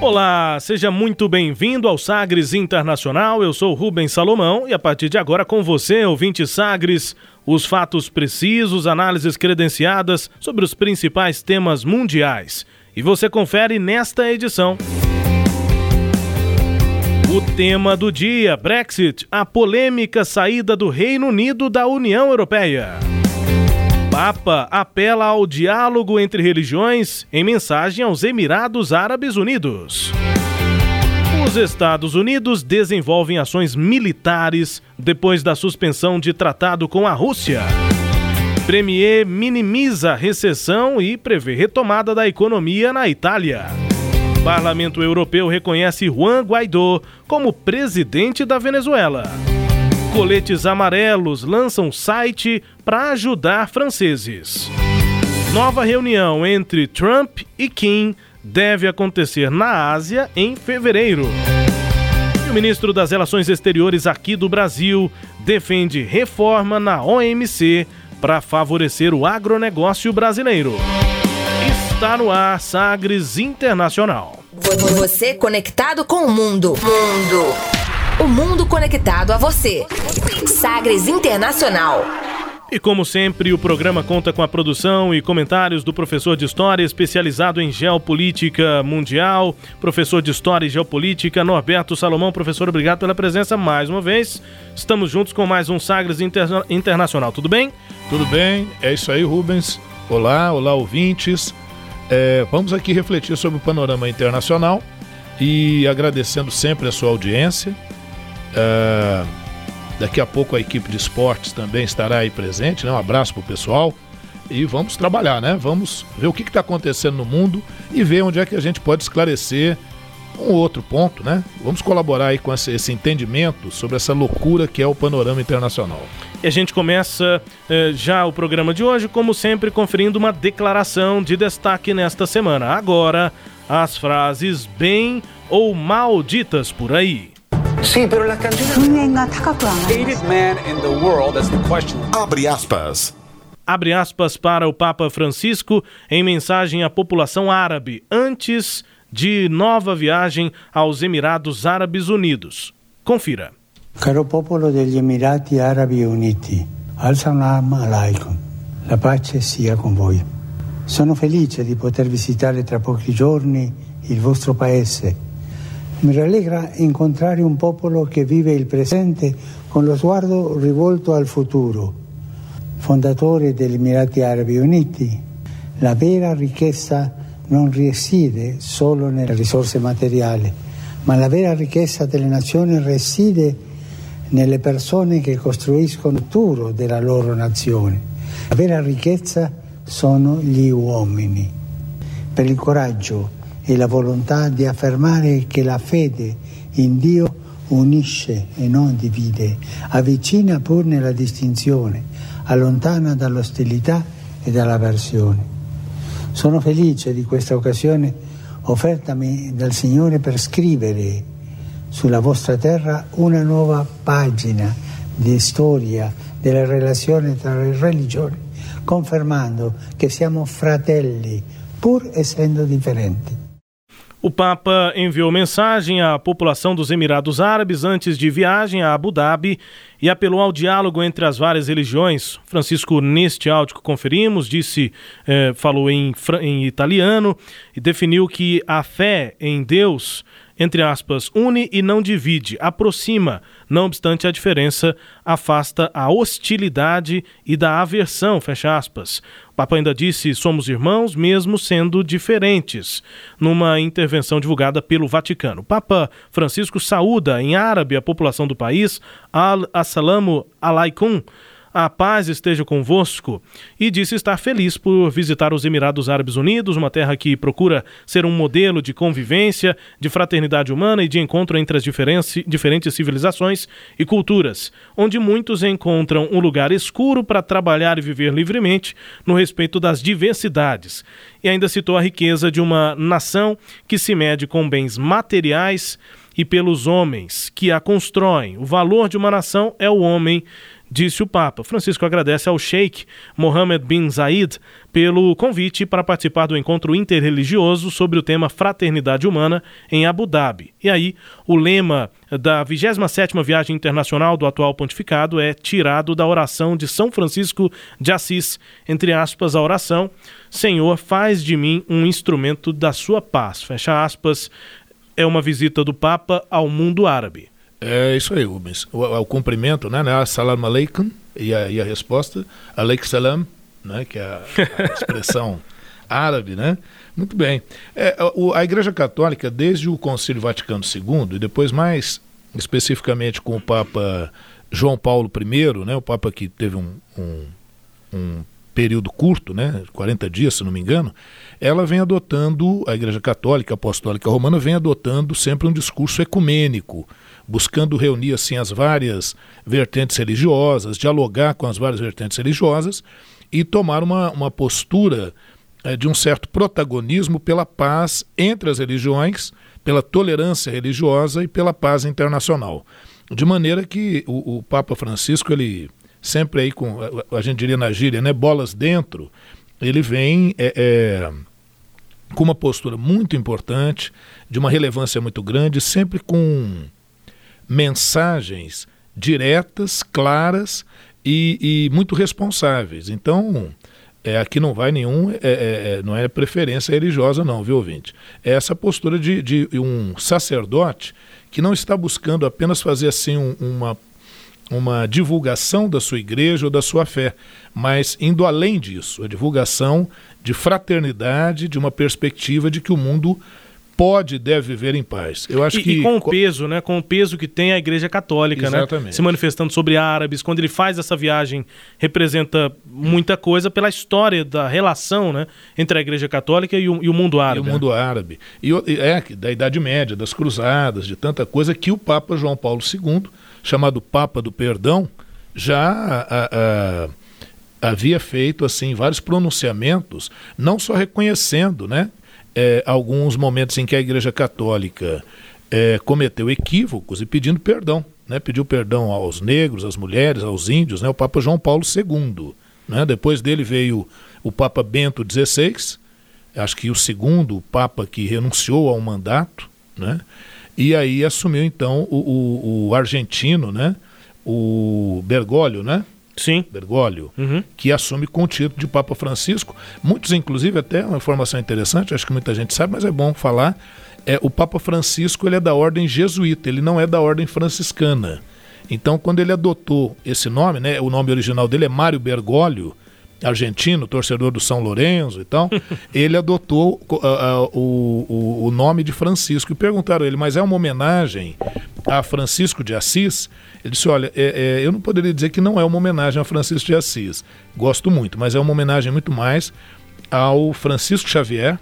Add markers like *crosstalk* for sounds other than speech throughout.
Olá, seja muito bem-vindo ao Sagres Internacional. Eu sou Rubens Salomão e a partir de agora com você, ouvinte Sagres, os fatos precisos, análises credenciadas sobre os principais temas mundiais. E você confere nesta edição. O tema do dia: Brexit, a polêmica saída do Reino Unido da União Europeia. Papa apela ao diálogo entre religiões em mensagem aos Emirados Árabes Unidos. Os Estados Unidos desenvolvem ações militares depois da suspensão de tratado com a Rússia. Premier minimiza recessão e prevê retomada da economia na Itália. Parlamento Europeu reconhece Juan Guaidó como presidente da Venezuela. Coletes Amarelos lançam site para ajudar franceses. Nova reunião entre Trump e Kim deve acontecer na Ásia em fevereiro. E o ministro das Relações Exteriores aqui do Brasil defende reforma na OMC para favorecer o agronegócio brasileiro. Está no ar Sagres Internacional. Você conectado com o mundo. Mundo. O mundo conectado a você. Sagres Internacional. E como sempre, o programa conta com a produção e comentários do professor de História especializado em Geopolítica Mundial, professor de História e Geopolítica, Norberto Salomão. Professor, obrigado pela presença mais uma vez. Estamos juntos com mais um Sagres Interna Internacional. Tudo bem? Tudo bem, é isso aí, Rubens. Olá, olá, ouvintes. É, vamos aqui refletir sobre o panorama internacional e agradecendo sempre a sua audiência. É, daqui a pouco a equipe de esportes também estará aí presente, né? Um abraço pro pessoal. E vamos trabalhar, né? Vamos ver o que está acontecendo no mundo e ver onde é que a gente pode esclarecer um outro ponto, né? Vamos colaborar aí com esse, esse entendimento sobre essa loucura que é o panorama internacional. E a gente começa eh, já o programa de hoje, como sempre, conferindo uma declaração de destaque nesta semana. Agora, as frases bem ou mal ditas por aí. Sim, pero la Abre aspas. Abre aspas para o Papa Francisco em mensagem à população árabe antes de nova viagem aos Emirados Árabes Unidos. Confira. Caro popolo degli Emirati Arabi Uniti, al-salam alaikum. La pace sia con voi. Sono felice di poter visitare tra pochi giorni il vostro paese Mi rallegra incontrare un popolo che vive il presente con lo sguardo rivolto al futuro. Fondatore degli Emirati Arabi Uniti, la vera ricchezza non risiede solo nelle risorse materiali, ma la vera ricchezza delle nazioni risiede nelle persone che costruiscono il futuro della loro nazione. La vera ricchezza sono gli uomini. Per il coraggio e la volontà di affermare che la fede in Dio unisce e non divide, avvicina pur nella distinzione, allontana dall'ostilità e dall'avversione. Sono felice di questa occasione offertami dal Signore per scrivere sulla vostra terra una nuova pagina di storia della relazione tra le religioni, confermando che siamo fratelli pur essendo differenti. O Papa enviou mensagem à população dos Emirados Árabes antes de viagem a Abu Dhabi e apelou ao diálogo entre as várias religiões. Francisco, neste áudio que conferimos, disse, eh, falou em, em italiano e definiu que a fé em Deus entre aspas, une e não divide, aproxima, não obstante a diferença, afasta a hostilidade e da aversão, fecha aspas. O Papa ainda disse: somos irmãos, mesmo sendo diferentes, numa intervenção divulgada pelo Vaticano. O Papa Francisco saúda em árabe a população do país, al-assalamu alaikum, a paz esteja convosco, e disse estar feliz por visitar os Emirados Árabes Unidos, uma terra que procura ser um modelo de convivência, de fraternidade humana e de encontro entre as diferentes civilizações e culturas, onde muitos encontram um lugar escuro para trabalhar e viver livremente no respeito das diversidades. E ainda citou a riqueza de uma nação que se mede com bens materiais e pelos homens que a constroem. O valor de uma nação é o homem disse o Papa. Francisco agradece ao Sheikh Mohammed bin Zayed pelo convite para participar do encontro interreligioso sobre o tema Fraternidade Humana em Abu Dhabi. E aí, o lema da 27ª viagem internacional do atual pontificado é tirado da oração de São Francisco de Assis, entre aspas, a oração: Senhor, faz de mim um instrumento da sua paz. Fecha aspas. É uma visita do Papa ao mundo árabe. É isso aí, Rubens. O, o cumprimento, né? né Salam aleikum e a, e a resposta, aleik salam, né? Que é a, a expressão *laughs* árabe, né? Muito bem. É, a, a Igreja Católica, desde o Concílio Vaticano II, e depois mais especificamente com o Papa João Paulo I, né? O Papa que teve um, um, um período curto, né? 40 dias, se não me engano, ela vem adotando, a Igreja Católica Apostólica Romana vem adotando sempre um discurso ecumênico, buscando reunir assim as várias vertentes religiosas, dialogar com as várias vertentes religiosas e tomar uma, uma postura é, de um certo protagonismo pela paz entre as religiões, pela tolerância religiosa e pela paz internacional. De maneira que o, o Papa Francisco, ele sempre aí com, a, gente diria na gíria, né, bolas dentro, ele vem é, é, com uma postura muito importante, de uma relevância muito grande, sempre com mensagens diretas, claras e, e muito responsáveis. Então, é, aqui não vai nenhum, é, é, é, não é preferência religiosa, não, viu, ouvinte? É essa postura de, de um sacerdote que não está buscando apenas fazer assim um, uma, uma divulgação da sua igreja ou da sua fé, mas indo além disso, a divulgação de fraternidade, de uma perspectiva de que o mundo pode e deve viver em paz. Eu acho e, que e com o peso, né, com o peso que tem a Igreja Católica, né, Exatamente. né, se manifestando sobre árabes, quando ele faz essa viagem, representa muita coisa pela história da relação, né, entre a Igreja Católica e o, e o mundo árabe. E o mundo árabe. E é da Idade Média, das cruzadas, de tanta coisa que o Papa João Paulo II, chamado Papa do Perdão, já a, a, havia feito assim vários pronunciamentos, não só reconhecendo, né, é, alguns momentos em que a Igreja Católica é, cometeu equívocos e pedindo perdão. Né? Pediu perdão aos negros, às mulheres, aos índios, né? o Papa João Paulo II. Né? Depois dele veio o Papa Bento XVI, acho que o segundo Papa que renunciou ao mandato, né? e aí assumiu então o, o, o argentino, né? o Bergoglio, né? Sim. Bergoglio, uhum. que assume com o título de Papa Francisco. Muitos, inclusive, até uma informação interessante, acho que muita gente sabe, mas é bom falar. É, o Papa Francisco ele é da ordem jesuíta, ele não é da ordem franciscana. Então, quando ele adotou esse nome, né, o nome original dele é Mário Bergoglio, argentino, torcedor do São Lourenço e tal, *laughs* ele adotou uh, uh, o, o, nome de Francisco. E perguntaram a ele, mas é uma homenagem a Francisco de Assis? Ele disse: Olha, é, é, eu não poderia dizer que não é uma homenagem a Francisco de Assis. Gosto muito, mas é uma homenagem muito mais ao Francisco Xavier,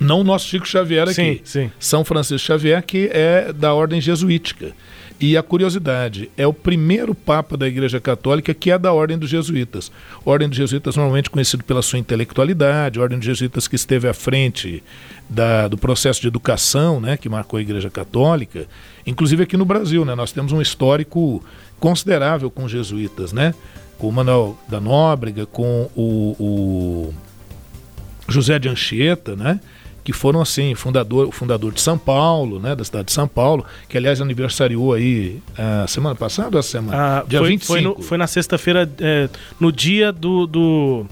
não o nosso Chico Xavier aqui. Sim, sim. São Francisco Xavier, que é da ordem jesuítica. E a curiosidade, é o primeiro Papa da Igreja Católica que é da Ordem dos Jesuítas. Ordem dos Jesuítas normalmente conhecido pela sua intelectualidade, Ordem dos Jesuítas que esteve à frente da, do processo de educação, né, que marcou a Igreja Católica. Inclusive aqui no Brasil, né, nós temos um histórico considerável com os jesuítas, né? Com o Manuel da Nóbrega, com o, o José de Anchieta, né? Que foram assim, fundador, o fundador de São Paulo, né, da cidade de São Paulo, que aliás aniversariou aí a uh, semana passada ou a semana? Ah, dia foi, 25. Foi, no, foi na sexta-feira, é, no dia do, do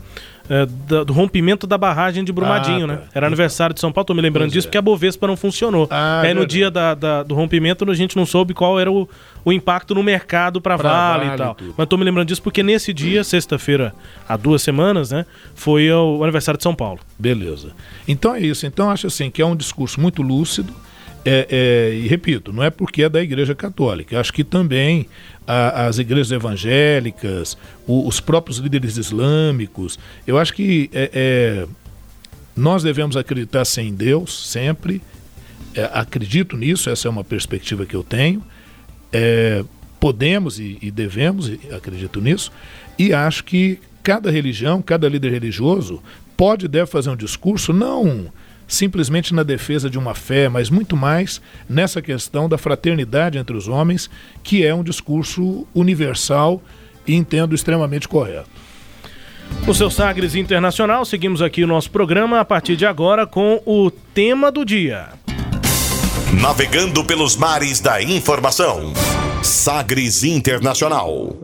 é, do, do, rompimento da barragem de Brumadinho, ah, né? tá. né? Era aniversário de São Paulo, tô me lembrando pois disso, é. porque a Bovespa não funcionou. Ah, Aí no dia da, da, do rompimento a gente não soube qual era o, o impacto no mercado para vale, vale, e tal. Mas tô me lembrando disso porque nesse dia, sexta-feira, há duas semanas, né? Foi o aniversário de São Paulo. Beleza. Então é isso. Então acho assim que é um discurso muito lúcido É, é, e repito, não é porque é da Igreja Católica. Acho que também a, as igrejas evangélicas, o, os próprios líderes islâmicos, eu acho que é, é nós devemos acreditar sim em Deus sempre. É, acredito nisso, essa é uma perspectiva que eu tenho. É, podemos e, e devemos, e acredito nisso. E acho que cada religião, cada líder religioso pode e deve fazer um discurso não simplesmente na defesa de uma fé, mas muito mais nessa questão da fraternidade entre os homens, que é um discurso universal e entendo extremamente correto. O seu Sagres Internacional, seguimos aqui o nosso programa a partir de agora com o tema do dia. Navegando pelos mares da informação. Sagres Internacional.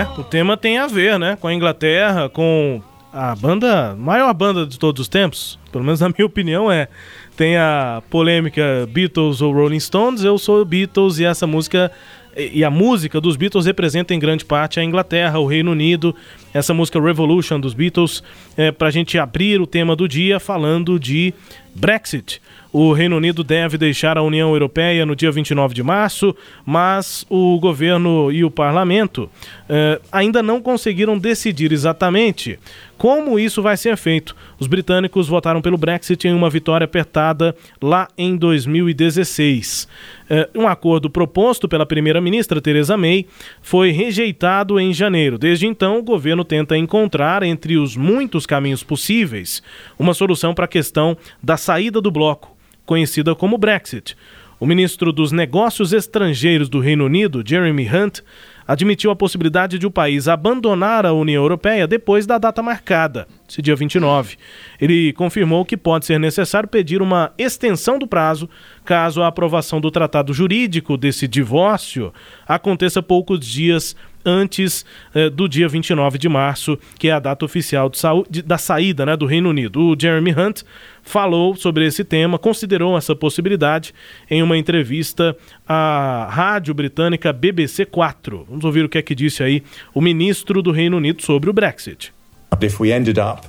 É, o tema tem a ver, né, com a Inglaterra, com a banda, maior banda de todos os tempos, pelo menos na minha opinião é. Tem a polêmica Beatles ou Rolling Stones, eu sou Beatles e essa música e a música dos Beatles representa em grande parte a Inglaterra, o Reino Unido. Essa música Revolution dos Beatles, é, para a gente abrir o tema do dia falando de Brexit. O Reino Unido deve deixar a União Europeia no dia 29 de março, mas o governo e o parlamento eh, ainda não conseguiram decidir exatamente como isso vai ser feito. Os britânicos votaram pelo Brexit em uma vitória apertada lá em 2016. Eh, um acordo proposto pela primeira-ministra Theresa May foi rejeitado em janeiro. Desde então, o governo tenta encontrar, entre os muitos caminhos possíveis, uma solução para a questão da saída do bloco conhecida como Brexit. O ministro dos Negócios Estrangeiros do Reino Unido, Jeremy Hunt, admitiu a possibilidade de o país abandonar a União Europeia depois da data marcada, esse dia 29. Ele confirmou que pode ser necessário pedir uma extensão do prazo caso a aprovação do tratado jurídico desse divórcio aconteça poucos dias antes eh, do dia 29 de março, que é a data oficial de da saída né, do Reino Unido. O Jeremy Hunt falou sobre esse tema, considerou essa possibilidade em uma entrevista à rádio britânica BBC 4. Vamos ouvir o que é que disse aí o ministro do Reino Unido sobre o Brexit. If we ended up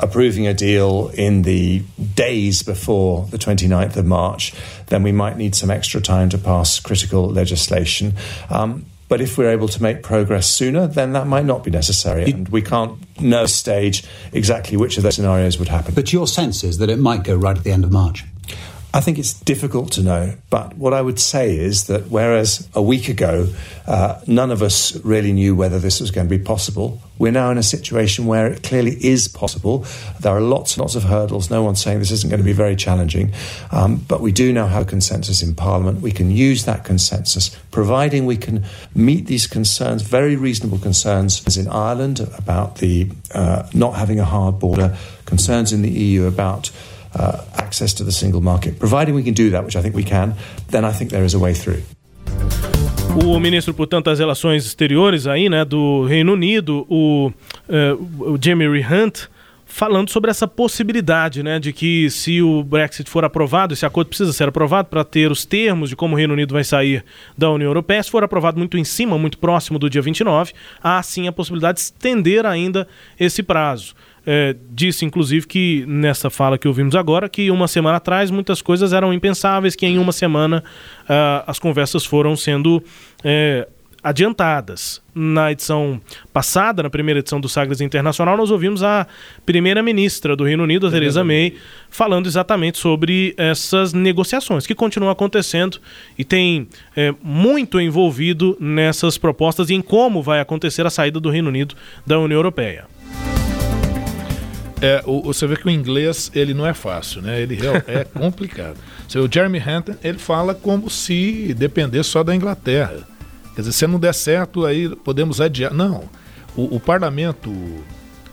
approving a deal in the days before the 29th of March, then we might need some extra time to pass critical legislation. Um, But if we're able to make progress sooner, then that might not be necessary. And we can't know stage exactly which of those scenarios would happen. But your sense is that it might go right at the end of March. I think it's difficult to know, but what I would say is that whereas a week ago uh, none of us really knew whether this was going to be possible, we're now in a situation where it clearly is possible. There are lots and lots of hurdles. No one's saying this isn't going to be very challenging, um, but we do now have a consensus in Parliament. We can use that consensus, providing we can meet these concerns, very reasonable concerns, as in Ireland about the uh, not having a hard border, concerns in the EU about uh, access to the single market. Providing we can do that, which I think we can, then I think there is a way through. O ministro, portanto, das Relações Exteriores aí, né, do Reino Unido, o, uh, o Jeremy Hunt, falando sobre essa possibilidade, né, de que se o Brexit for aprovado, esse acordo precisa ser aprovado para ter os termos de como o Reino Unido vai sair da União Europeia, se for aprovado muito em cima, muito próximo do dia 29, há sim a possibilidade de estender ainda esse prazo é, disse, inclusive, que nessa fala que ouvimos agora, que uma semana atrás muitas coisas eram impensáveis, que em uma semana uh, as conversas foram sendo é, adiantadas. Na edição passada, na primeira edição do Sagres Internacional, nós ouvimos a primeira-ministra do Reino Unido, a Theresa May, falando exatamente sobre essas negociações que continuam acontecendo e tem é, muito envolvido nessas propostas e em como vai acontecer a saída do Reino Unido da União Europeia. É, o, você vê que o inglês ele não é fácil, né? Ele é *laughs* complicado. o Jeremy Hampton ele fala como se dependesse só da Inglaterra. Quer dizer, se não der certo, aí podemos adiar. Não. O, o parlamento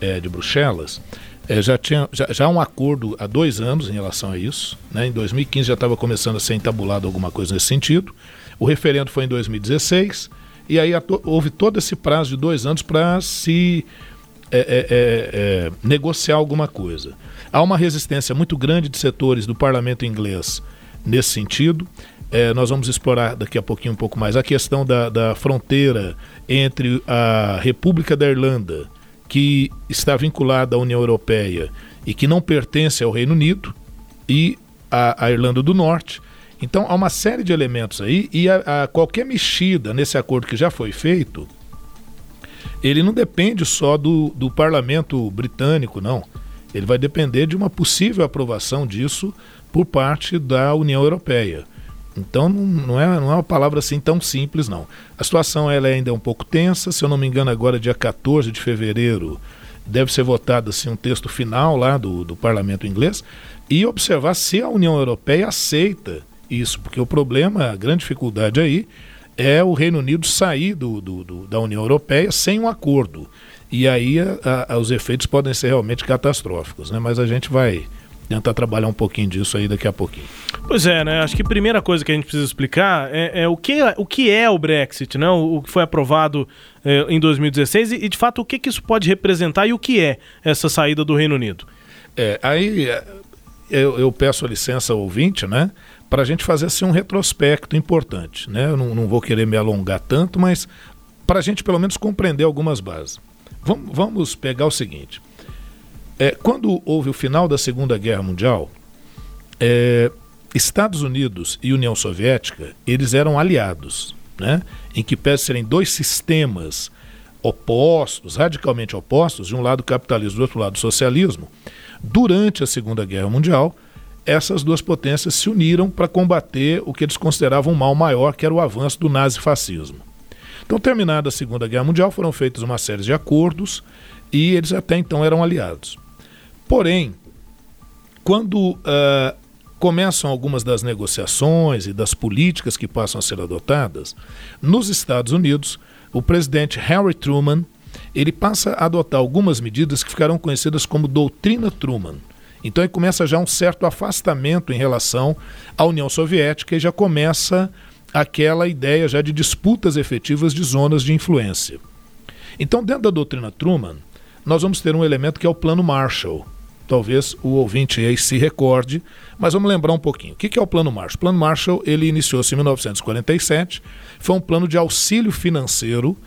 é, de Bruxelas é, já tinha já, já um acordo há dois anos em relação a isso. Né? Em 2015 já estava começando a ser entabulado alguma coisa nesse sentido. O referendo foi em 2016 e aí houve todo esse prazo de dois anos para se é, é, é, é, negociar alguma coisa. Há uma resistência muito grande de setores do parlamento inglês nesse sentido. É, nós vamos explorar daqui a pouquinho um pouco mais a questão da, da fronteira entre a República da Irlanda, que está vinculada à União Europeia e que não pertence ao Reino Unido, e a, a Irlanda do Norte. Então há uma série de elementos aí, e a, a qualquer mexida nesse acordo que já foi feito, ele não depende só do, do parlamento britânico, não. Ele vai depender de uma possível aprovação disso por parte da União Europeia. Então não é, não é uma palavra assim tão simples, não. A situação ela ainda é um pouco tensa, se eu não me engano, agora dia 14 de fevereiro deve ser votado assim, um texto final lá do, do parlamento inglês e observar se a União Europeia aceita isso, porque o problema, a grande dificuldade aí é o Reino Unido sair do, do, do da União Europeia sem um acordo. E aí a, a, os efeitos podem ser realmente catastróficos, né? Mas a gente vai tentar trabalhar um pouquinho disso aí daqui a pouquinho. Pois é, né? Acho que a primeira coisa que a gente precisa explicar é, é o, que, o que é o Brexit, né? O, o que foi aprovado é, em 2016 e, e, de fato, o que, que isso pode representar e o que é essa saída do Reino Unido. É, aí é, eu, eu peço a licença ao ouvinte, né? Para a gente fazer assim, um retrospecto importante, né? Eu não, não vou querer me alongar tanto, mas para a gente pelo menos compreender algumas bases. Vamos, vamos pegar o seguinte: é, quando houve o final da Segunda Guerra Mundial, é, Estados Unidos e União Soviética eles eram aliados, né? Em que pese serem dois sistemas opostos, radicalmente opostos, de um lado capitalismo, do outro lado socialismo. Durante a Segunda Guerra Mundial, essas duas potências se uniram para combater o que eles consideravam um mal maior, que era o avanço do nazifascismo. Então, terminada a Segunda Guerra Mundial, foram feitos uma série de acordos e eles até então eram aliados. Porém, quando uh, começam algumas das negociações e das políticas que passam a ser adotadas, nos Estados Unidos, o presidente Harry Truman ele passa a adotar algumas medidas que ficarão conhecidas como doutrina Truman. Então ele começa já um certo afastamento em relação à União Soviética e já começa aquela ideia já de disputas efetivas de zonas de influência. Então, dentro da doutrina Truman, nós vamos ter um elemento que é o Plano Marshall. Talvez o ouvinte aí se recorde, mas vamos lembrar um pouquinho. O que é o Plano Marshall? O Plano Marshall ele iniciou-se em 1947, foi um plano de auxílio financeiro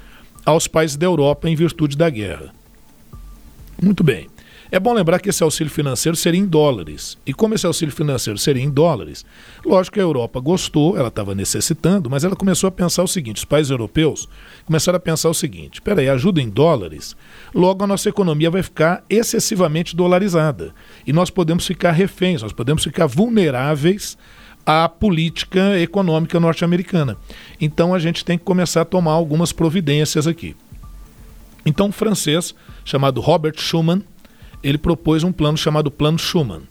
aos países da Europa em virtude da guerra. Muito bem. É bom lembrar que esse auxílio financeiro seria em dólares. E como esse auxílio financeiro seria em dólares, lógico que a Europa gostou, ela estava necessitando, mas ela começou a pensar o seguinte: os países europeus começaram a pensar o seguinte: peraí, ajuda em dólares, logo a nossa economia vai ficar excessivamente dolarizada. E nós podemos ficar reféns, nós podemos ficar vulneráveis à política econômica norte-americana. Então a gente tem que começar a tomar algumas providências aqui. Então, um francês chamado Robert Schuman ele propôs um plano chamado Plano Schuman.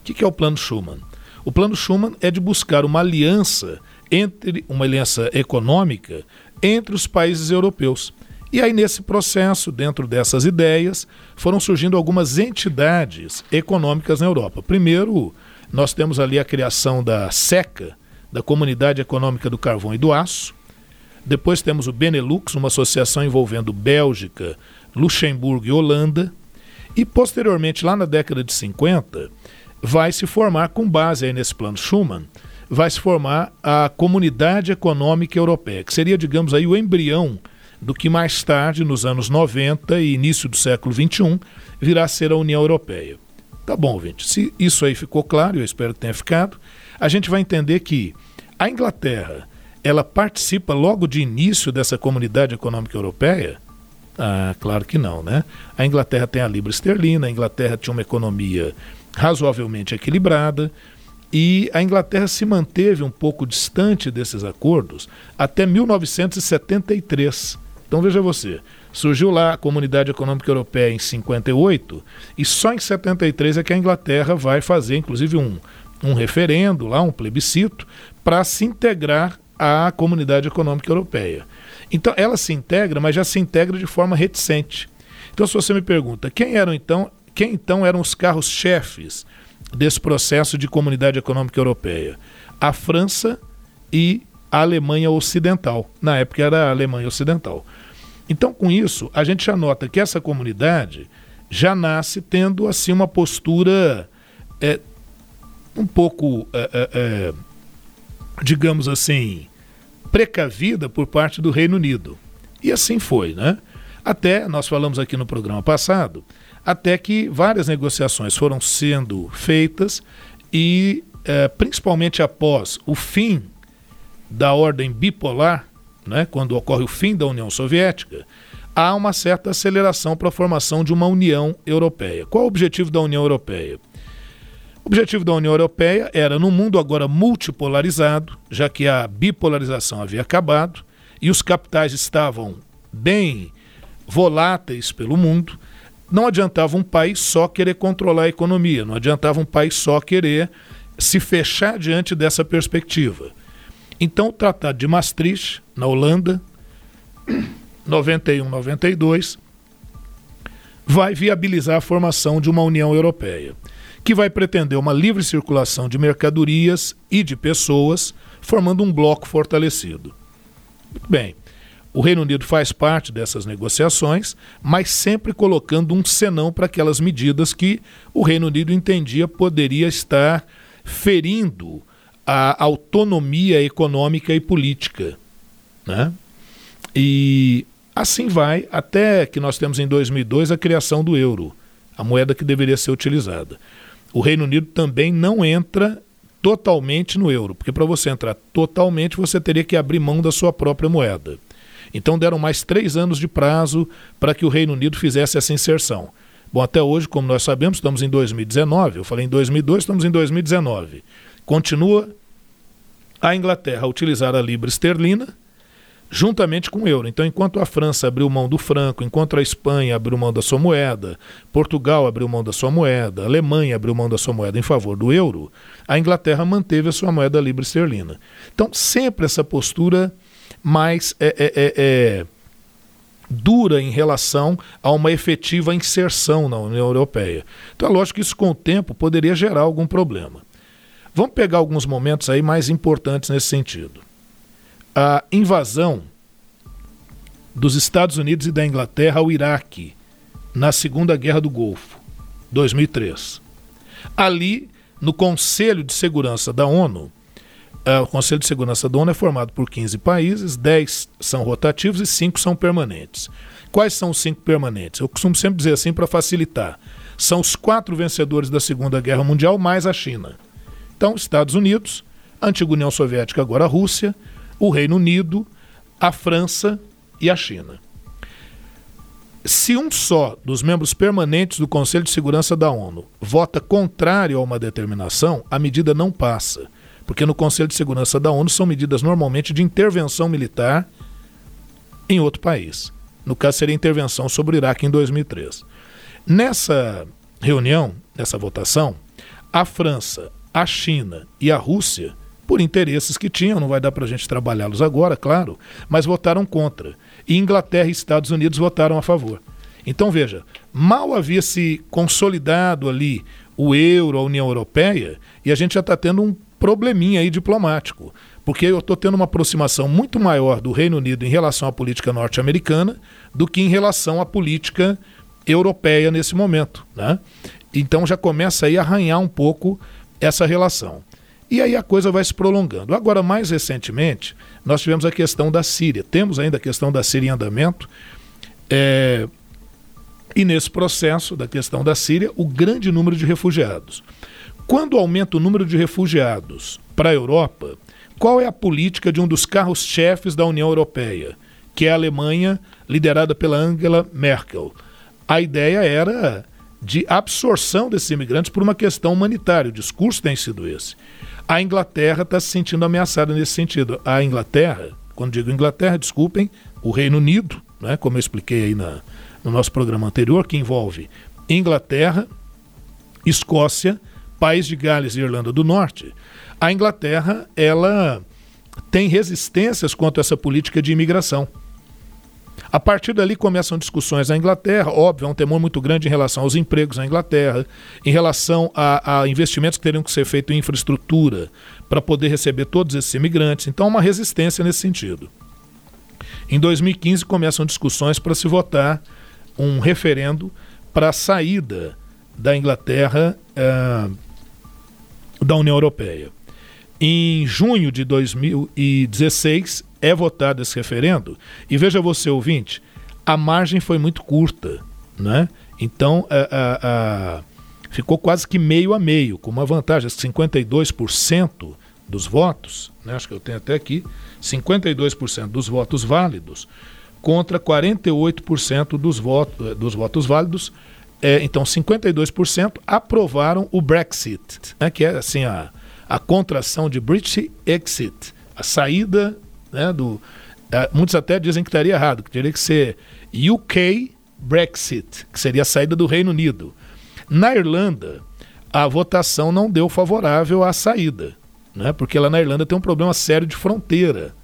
O que, é o Plano Schuman? O Plano Schuman é de buscar uma aliança entre uma aliança econômica entre os países europeus. E aí, nesse processo, dentro dessas ideias, foram surgindo algumas entidades econômicas na Europa. Primeiro, nós temos ali a criação da SECA, da Comunidade Econômica do Carvão e do Aço. Depois temos o Benelux, uma associação envolvendo Bélgica, Luxemburgo e Holanda. E posteriormente, lá na década de 50, vai se formar, com base aí nesse plano Schuman, vai se formar a Comunidade Econômica Europeia, que seria, digamos aí, o embrião do que mais tarde, nos anos 90 e início do século 21, virá a ser a União Europeia. Tá bom, gente. Se isso aí ficou claro, eu espero que tenha ficado, a gente vai entender que a Inglaterra, ela participa logo de início dessa Comunidade Econômica Europeia ah, claro que não, né? A Inglaterra tem a libra esterlina, a Inglaterra tinha uma economia razoavelmente equilibrada e a Inglaterra se manteve um pouco distante desses acordos até 1973. Então veja você, surgiu lá a Comunidade Econômica Europeia em 58 e só em 73 é que a Inglaterra vai fazer, inclusive, um, um referendo lá, um plebiscito, para se integrar à Comunidade Econômica Europeia. Então ela se integra, mas já se integra de forma reticente. Então se você me pergunta, quem eram então, quem então eram os carros-chefes desse processo de comunidade econômica europeia? A França e a Alemanha Ocidental. Na época era a Alemanha Ocidental. Então, com isso, a gente já nota que essa comunidade já nasce tendo assim uma postura é, um pouco é, é digamos assim, precavida por parte do Reino Unido. E assim foi, né? Até, nós falamos aqui no programa passado, até que várias negociações foram sendo feitas e, eh, principalmente após o fim da ordem bipolar, né, quando ocorre o fim da União Soviética, há uma certa aceleração para a formação de uma União Europeia. Qual o objetivo da União Europeia? O objetivo da União Europeia era, num mundo agora multipolarizado, já que a bipolarização havia acabado e os capitais estavam bem voláteis pelo mundo, não adiantava um país só querer controlar a economia, não adiantava um país só querer se fechar diante dessa perspectiva. Então, o Tratado de Maastricht, na Holanda, *clears throat* 91-92, vai viabilizar a formação de uma União Europeia, que vai pretender uma livre circulação de mercadorias e de pessoas, formando um bloco fortalecido. Bem, o Reino Unido faz parte dessas negociações, mas sempre colocando um senão para aquelas medidas que o Reino Unido entendia poderia estar ferindo a autonomia econômica e política. Né? E assim vai até que nós temos em 2002 a criação do euro, a moeda que deveria ser utilizada. O Reino Unido também não entra totalmente no euro, porque para você entrar totalmente você teria que abrir mão da sua própria moeda. Então deram mais três anos de prazo para que o Reino Unido fizesse essa inserção. Bom, até hoje, como nós sabemos, estamos em 2019. Eu falei em 2002, estamos em 2019. Continua a Inglaterra a utilizar a libra esterlina juntamente com o euro. Então, enquanto a França abriu mão do franco, enquanto a Espanha abriu mão da sua moeda, Portugal abriu mão da sua moeda, a Alemanha abriu mão da sua moeda em favor do euro, a Inglaterra manteve a sua moeda libra esterlina. Então, sempre essa postura mais é, é, é, é dura em relação a uma efetiva inserção na União Europeia. Então, é lógico que isso, com o tempo, poderia gerar algum problema. Vamos pegar alguns momentos aí mais importantes nesse sentido. A invasão dos Estados Unidos e da Inglaterra ao Iraque na Segunda Guerra do Golfo, 2003. Ali, no Conselho de Segurança da ONU, uh, o Conselho de Segurança da ONU é formado por 15 países, 10 são rotativos e 5 são permanentes. Quais são os cinco permanentes? Eu costumo sempre dizer assim para facilitar. São os quatro vencedores da Segunda Guerra Mundial mais a China. Então, Estados Unidos, antiga União Soviética, agora Rússia, o Reino Unido, a França e a China. Se um só dos membros permanentes do Conselho de Segurança da ONU vota contrário a uma determinação, a medida não passa. Porque no Conselho de Segurança da ONU são medidas normalmente de intervenção militar em outro país. No caso, seria intervenção sobre o Iraque em 2003. Nessa reunião, nessa votação, a França, a China e a Rússia, por interesses que tinham, não vai dar para a gente trabalhá-los agora, claro, mas votaram contra. E Inglaterra e Estados Unidos votaram a favor. Então veja, mal havia se consolidado ali o euro, a União Europeia, e a gente já está tendo um probleminha aí diplomático. Porque eu estou tendo uma aproximação muito maior do Reino Unido em relação à política norte-americana do que em relação à política europeia nesse momento. Né? Então já começa aí a arranhar um pouco essa relação. E aí a coisa vai se prolongando. Agora, mais recentemente, nós tivemos a questão da Síria. Temos ainda a questão da Síria em andamento. É... E nesse processo da questão da Síria, o grande número de refugiados. Quando aumenta o número de refugiados para a Europa, qual é a política de um dos carros-chefes da União Europeia, que é a Alemanha, liderada pela Angela Merkel? A ideia era de absorção desses imigrantes por uma questão humanitária. O discurso tem sido esse. A Inglaterra está se sentindo ameaçada nesse sentido. A Inglaterra, quando digo Inglaterra, desculpem, o Reino Unido, né, como eu expliquei aí na, no nosso programa anterior, que envolve Inglaterra, Escócia, País de Gales e Irlanda do Norte. A Inglaterra, ela tem resistências contra essa política de imigração. A partir dali começam discussões na Inglaterra, óbvio, há um temor muito grande em relação aos empregos na Inglaterra, em relação a, a investimentos que teriam que ser feitos em infraestrutura para poder receber todos esses imigrantes. Então, uma resistência nesse sentido. Em 2015 começam discussões para se votar um referendo para a saída da Inglaterra uh, da União Europeia. Em junho de 2016 é votado esse referendo. E veja você, ouvinte, a margem foi muito curta. Né? Então, a, a, a, ficou quase que meio a meio, com uma vantagem, 52% dos votos, né? acho que eu tenho até aqui, 52% dos votos válidos contra 48% dos votos, dos votos válidos. É, então, 52% aprovaram o Brexit, né? que é assim a, a contração de British Exit, a saída né, do. É, muitos até dizem que estaria errado, que teria que ser UK Brexit, que seria a saída do Reino Unido. Na Irlanda, a votação não deu favorável à saída, né? porque lá na Irlanda tem um problema sério de fronteira.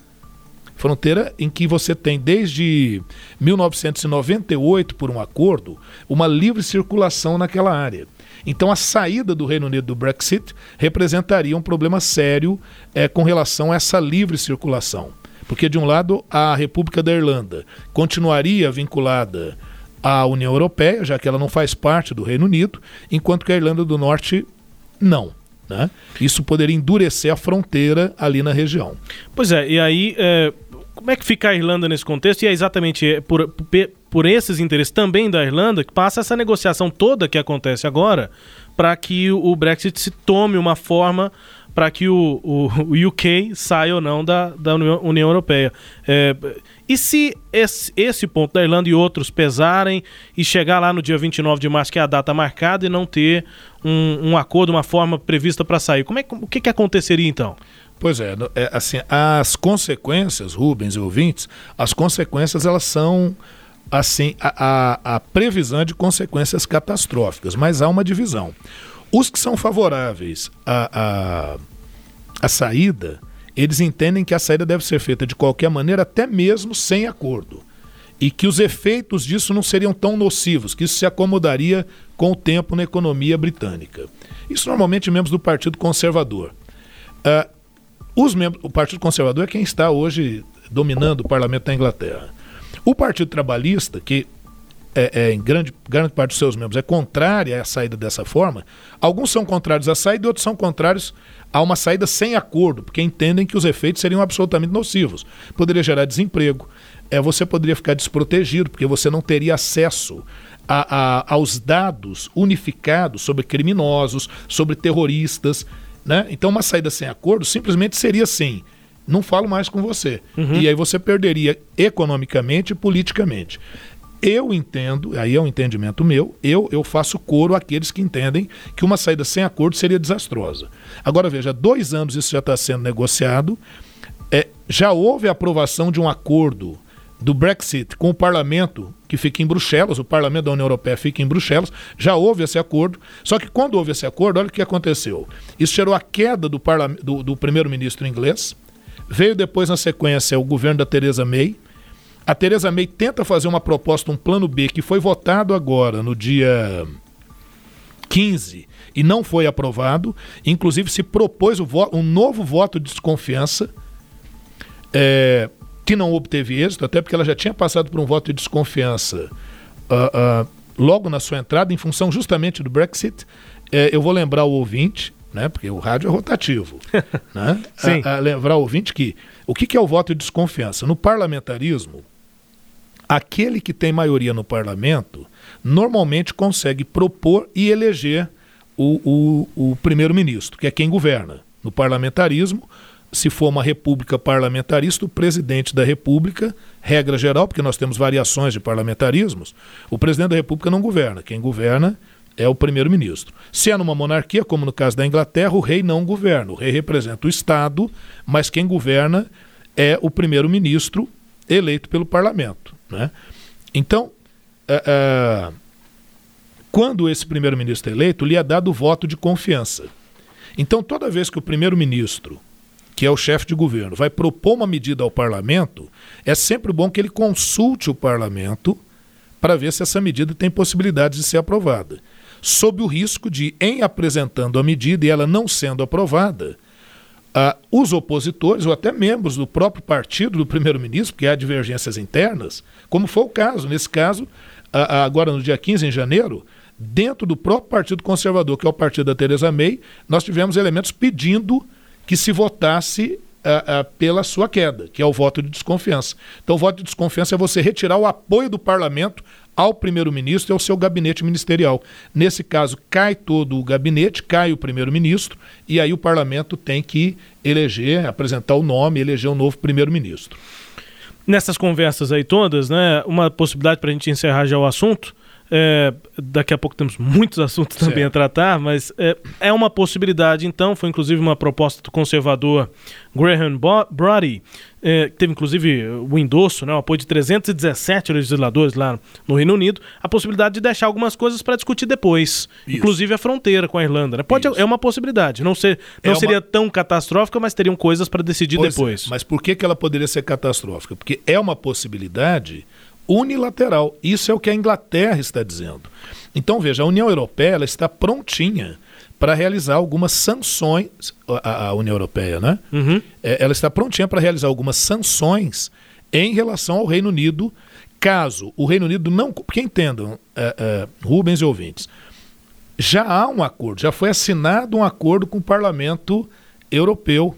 Fronteira em que você tem, desde 1998, por um acordo, uma livre circulação naquela área. Então, a saída do Reino Unido do Brexit representaria um problema sério é, com relação a essa livre circulação. Porque, de um lado, a República da Irlanda continuaria vinculada à União Europeia, já que ela não faz parte do Reino Unido, enquanto que a Irlanda do Norte não. Né? Isso poderia endurecer a fronteira ali na região. Pois é, e aí. É como é que fica a Irlanda nesse contexto? E é exatamente por, por, por esses interesses também da Irlanda que passa essa negociação toda que acontece agora para que o Brexit se tome uma forma para que o, o, o, UK saia ou não da, da União Europeia. É, e se esse, esse, ponto da Irlanda e outros pesarem e chegar lá no dia 29 de março, que é a data marcada, e não ter um, um acordo, uma forma prevista para sair, como é, o que, que aconteceria então? Pois é, é, assim, as consequências, Rubens e ouvintes, as consequências elas são assim a, a, a previsão de consequências catastróficas, mas há uma divisão. Os que são favoráveis à, à, à saída, eles entendem que a saída deve ser feita de qualquer maneira, até mesmo sem acordo. E que os efeitos disso não seriam tão nocivos, que isso se acomodaria com o tempo na economia britânica. Isso normalmente membros do Partido Conservador. Uh, os membros, o Partido Conservador é quem está hoje dominando o parlamento da Inglaterra. O Partido Trabalhista, que é, é, em grande, grande parte dos seus membros é contrária à saída dessa forma, alguns são contrários à saída e outros são contrários a uma saída sem acordo, porque entendem que os efeitos seriam absolutamente nocivos. Poderia gerar desemprego, é, você poderia ficar desprotegido, porque você não teria acesso a, a, aos dados unificados sobre criminosos, sobre terroristas. Né? Então, uma saída sem acordo simplesmente seria assim: não falo mais com você. Uhum. E aí você perderia economicamente e politicamente. Eu entendo, aí é um entendimento meu, eu, eu faço coro àqueles que entendem que uma saída sem acordo seria desastrosa. Agora veja, dois anos isso já está sendo negociado, é, já houve aprovação de um acordo do Brexit com o parlamento que fica em Bruxelas, o parlamento da União Europeia fica em Bruxelas, já houve esse acordo. Só que quando houve esse acordo, olha o que aconteceu. Isso gerou a queda do, do, do primeiro-ministro inglês, veio depois na sequência o governo da Theresa May. A Theresa May tenta fazer uma proposta, um plano B, que foi votado agora, no dia 15, e não foi aprovado. Inclusive se propôs um novo voto de desconfiança. É, que não obteve êxito, até porque ela já tinha passado por um voto de desconfiança uh, uh, logo na sua entrada, em função justamente do Brexit. É, eu vou lembrar o ouvinte, né, porque o rádio é rotativo, *laughs* né, Sim. A, a lembrar o ouvinte que o que, que é o voto de desconfiança? No parlamentarismo, aquele que tem maioria no parlamento normalmente consegue propor e eleger o, o, o primeiro-ministro, que é quem governa. No parlamentarismo, se for uma república parlamentarista, o presidente da república, regra geral, porque nós temos variações de parlamentarismos, o presidente da república não governa. Quem governa é o primeiro-ministro. Se é numa monarquia, como no caso da Inglaterra, o rei não governa. O rei representa o Estado, mas quem governa é o primeiro-ministro eleito pelo parlamento. Né? Então, é, é, quando esse primeiro-ministro é eleito, lhe é dado o voto de confiança. Então, toda vez que o primeiro-ministro que é o chefe de governo, vai propor uma medida ao parlamento, é sempre bom que ele consulte o parlamento para ver se essa medida tem possibilidade de ser aprovada. Sob o risco de, em apresentando a medida e ela não sendo aprovada, uh, os opositores ou até membros do próprio partido do primeiro-ministro, porque há divergências internas, como foi o caso, nesse caso, uh, agora no dia 15 de janeiro, dentro do próprio Partido Conservador, que é o partido da Teresa May, nós tivemos elementos pedindo que se votasse uh, uh, pela sua queda, que é o voto de desconfiança. Então, o voto de desconfiança é você retirar o apoio do parlamento ao primeiro-ministro e ao seu gabinete ministerial. Nesse caso, cai todo o gabinete, cai o primeiro-ministro, e aí o parlamento tem que eleger, apresentar o nome, eleger um novo primeiro-ministro. Nessas conversas aí todas, né, uma possibilidade para a gente encerrar já o assunto, é, daqui a pouco temos muitos *laughs* assuntos também certo. a tratar, mas é, é, uma possibilidade, então. Foi inclusive uma proposta do conservador Graham Brody, é, que teve inclusive o endosso, né, o apoio de 317 legisladores lá no Reino Unido, a possibilidade de deixar algumas coisas para discutir depois, Isso. inclusive a fronteira com a Irlanda. Né? Pode, é uma possibilidade, não, ser, não é seria uma... tão catastrófica, mas teriam coisas para decidir pois é, depois. mas por que, que ela poderia ser catastrófica? Porque é uma possibilidade unilateral. Isso é o que a Inglaterra está dizendo. Então, veja, a União Europeia ela está prontinha para realizar algumas sanções, a, a União Europeia, né? Uhum. É, ela está prontinha para realizar algumas sanções em relação ao Reino Unido, caso o Reino Unido não. Porque entendam, é, é, Rubens e ouvintes, já há um acordo, já foi assinado um acordo com o Parlamento Europeu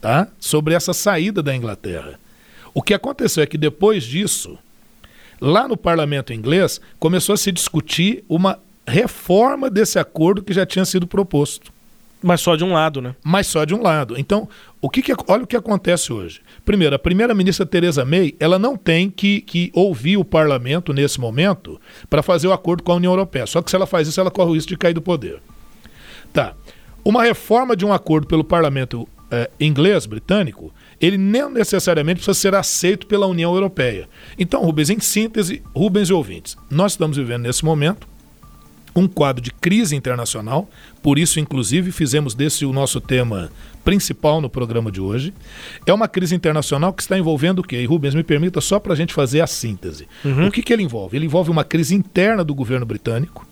tá? sobre essa saída da Inglaterra. O que aconteceu é que depois disso, Lá no parlamento inglês, começou a se discutir uma reforma desse acordo que já tinha sido proposto. Mas só de um lado, né? Mas só de um lado. Então, o que, que olha o que acontece hoje. Primeiro, a primeira-ministra Teresa May, ela não tem que, que ouvir o parlamento nesse momento para fazer o acordo com a União Europeia. Só que se ela faz isso, ela corre o risco de cair do poder. Tá. Uma reforma de um acordo pelo parlamento eh, inglês, britânico, ele não necessariamente precisa ser aceito pela União Europeia. Então, Rubens, em síntese, Rubens e ouvintes, nós estamos vivendo nesse momento um quadro de crise internacional, por isso, inclusive, fizemos desse o nosso tema principal no programa de hoje. É uma crise internacional que está envolvendo o quê? E Rubens, me permita só para a gente fazer a síntese. Uhum. O que, que ele envolve? Ele envolve uma crise interna do governo britânico,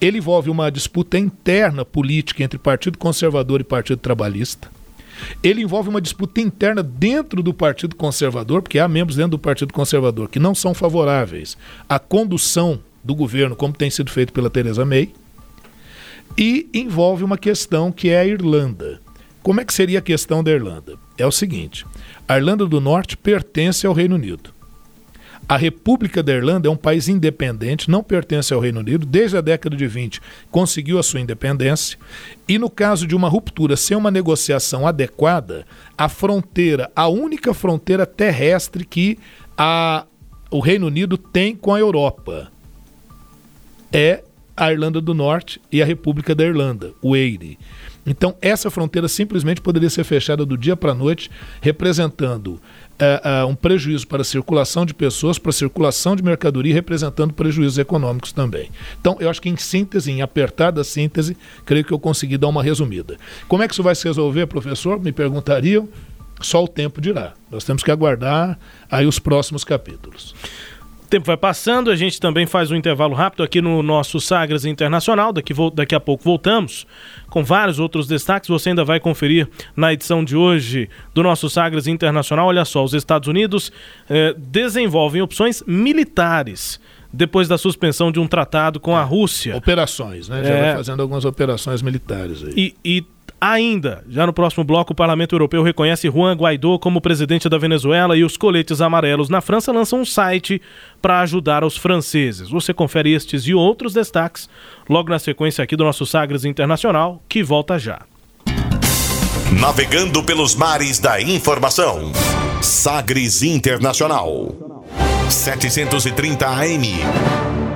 ele envolve uma disputa interna política entre Partido Conservador e Partido Trabalhista ele envolve uma disputa interna dentro do Partido Conservador, porque há membros dentro do Partido Conservador que não são favoráveis à condução do governo, como tem sido feito pela Theresa May, e envolve uma questão que é a Irlanda. Como é que seria a questão da Irlanda? É o seguinte: a Irlanda do Norte pertence ao Reino Unido. A República da Irlanda é um país independente, não pertence ao Reino Unido, desde a década de 20 conseguiu a sua independência, e no caso de uma ruptura sem uma negociação adequada, a fronteira, a única fronteira terrestre que a, o Reino Unido tem com a Europa é a Irlanda do Norte e a República da Irlanda, o Eire. Então, essa fronteira simplesmente poderia ser fechada do dia para a noite, representando uh, uh, um prejuízo para a circulação de pessoas, para a circulação de mercadoria, representando prejuízos econômicos também. Então, eu acho que em síntese, em apertada síntese, creio que eu consegui dar uma resumida. Como é que isso vai se resolver, professor? Me perguntariam. Só o tempo dirá. Nós temos que aguardar aí os próximos capítulos tempo vai passando, a gente também faz um intervalo rápido aqui no nosso Sagres Internacional. Daqui, daqui a pouco voltamos com vários outros destaques. Você ainda vai conferir na edição de hoje do nosso Sagres Internacional. Olha só, os Estados Unidos eh, desenvolvem opções militares depois da suspensão de um tratado com a Rússia. Operações, né? Já é... vai fazendo algumas operações militares aí. E, e Ainda, já no próximo bloco, o Parlamento Europeu reconhece Juan Guaidó como presidente da Venezuela e os coletes amarelos na França lançam um site para ajudar os franceses. Você confere estes e outros destaques logo na sequência aqui do nosso Sagres Internacional, que volta já. Navegando pelos mares da informação. Sagres Internacional. 730 AM.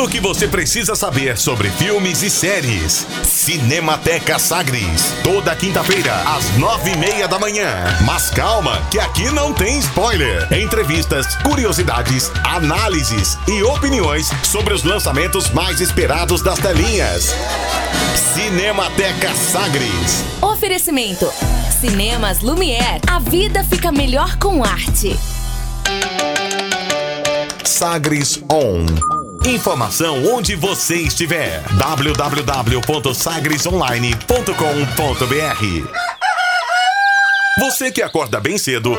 Tudo o que você precisa saber sobre filmes e séries. Cinemateca Sagres. Toda quinta-feira, às nove e meia da manhã. Mas calma, que aqui não tem spoiler. Entrevistas, curiosidades, análises e opiniões sobre os lançamentos mais esperados das telinhas. Cinemateca Sagres. Oferecimento. Cinemas Lumière. A vida fica melhor com arte. Sagres On. Informação onde você estiver. www.sagresonline.com.br Você que acorda bem cedo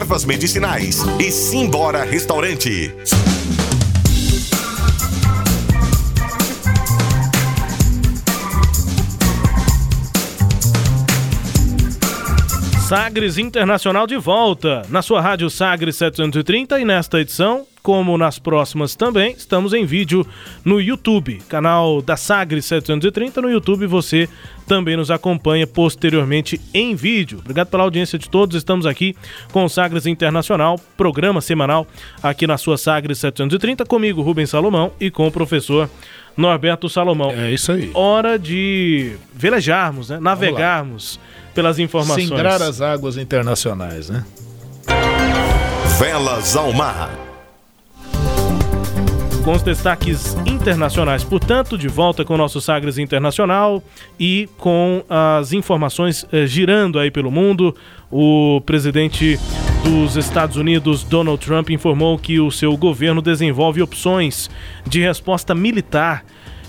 Ervas Medicinais e Simbora Restaurante. Sagres Internacional de volta na sua rádio Sagres 730 e nesta edição, como nas próximas também, estamos em vídeo no YouTube, canal da Sagres 730 no YouTube, você também nos acompanha posteriormente em vídeo. Obrigado pela audiência de todos. Estamos aqui com o Sagres Internacional, programa semanal aqui na sua Sagres 730 comigo Rubens Salomão e com o professor Norberto Salomão. É isso aí. Hora de velejarmos, né? Navegarmos pelas informações. Singrar as águas internacionais, né? Velas ao mar. Com os destaques internacionais, portanto, de volta com o nosso Sagres Internacional e com as informações eh, girando aí pelo mundo. O presidente dos Estados Unidos, Donald Trump, informou que o seu governo desenvolve opções de resposta militar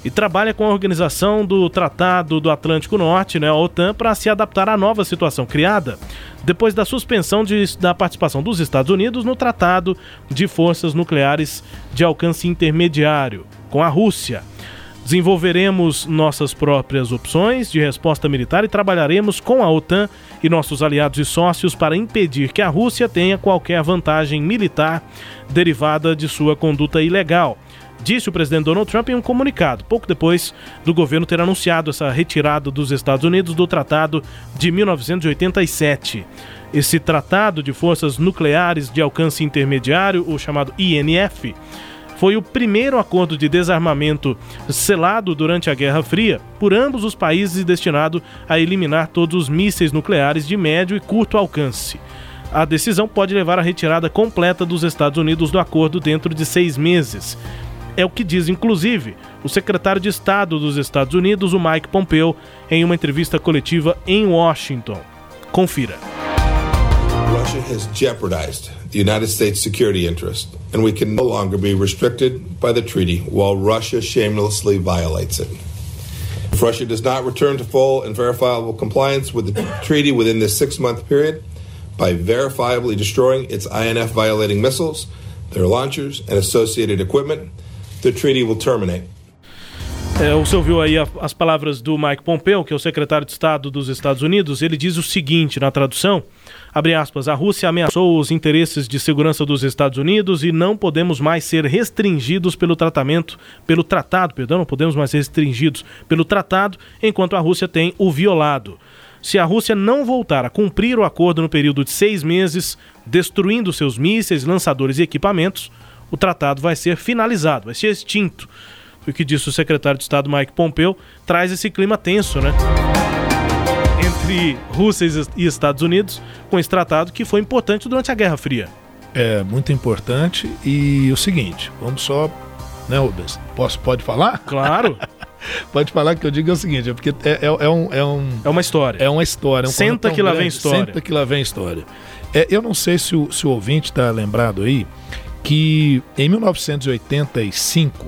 e trabalha com a organização do Tratado do Atlântico Norte, né, a OTAN, para se adaptar à nova situação criada depois da suspensão de, da participação dos Estados Unidos no Tratado de Forças Nucleares de Alcance Intermediário com a Rússia. Desenvolveremos nossas próprias opções de resposta militar e trabalharemos com a OTAN e nossos aliados e sócios para impedir que a Rússia tenha qualquer vantagem militar derivada de sua conduta ilegal disse o presidente Donald Trump em um comunicado, pouco depois do governo ter anunciado essa retirada dos Estados Unidos do Tratado de 1987. Esse Tratado de Forças Nucleares de Alcance Intermediário, o chamado INF, foi o primeiro acordo de desarmamento selado durante a Guerra Fria por ambos os países destinado a eliminar todos os mísseis nucleares de médio e curto alcance. A decisão pode levar à retirada completa dos Estados Unidos do acordo dentro de seis meses. É o que diz, inclusive, o secretário de Estado dos Estados Unidos, o Mike Pompeo, em uma entrevista coletiva em Washington. Confira. Russia has jeopardized the United States security interest, and we can no longer be restricted by the treaty while Russia shamelessly violates it. If Russia does not return to full and verifiable compliance with the treaty within this six month period, by verifiably destroying its INF violating missiles, their launchers, and associated equipment, the treaty will terminate. É, você ouviu aí a, as palavras do Mike Pompeo, que é o secretário de Estado dos Estados Unidos. Ele diz o seguinte na tradução: abre aspas, a Rússia ameaçou os interesses de segurança dos Estados Unidos e não podemos mais ser restringidos pelo tratamento, pelo tratado, perdão, não podemos mais ser restringidos pelo tratado, enquanto a Rússia tem o violado. Se a Rússia não voltar a cumprir o acordo no período de seis meses, destruindo seus mísseis, lançadores e equipamentos, o tratado vai ser finalizado, vai ser extinto. Foi o que disse o secretário de Estado Mike Pompeo, traz esse clima tenso, né? Entre Rússia e Estados Unidos, com esse tratado que foi importante durante a Guerra Fria. É muito importante e o seguinte, vamos só, né, Rubens? Posso, pode falar? Claro. *laughs* pode falar que eu digo é o seguinte, é porque é, é, é, um, é um. É uma história. É uma história. É um Senta que lá vem história. Senta que lá vem história. É, eu não sei se o, se o ouvinte está lembrado aí que em 1985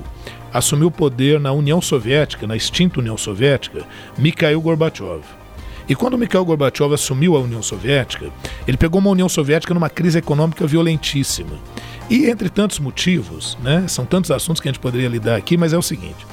assumiu o poder na União Soviética, na extinta União Soviética, Mikhail Gorbachev. E quando Mikhail Gorbachev assumiu a União Soviética, ele pegou uma União Soviética numa crise econômica violentíssima. E entre tantos motivos, né, são tantos assuntos que a gente poderia lidar aqui, mas é o seguinte: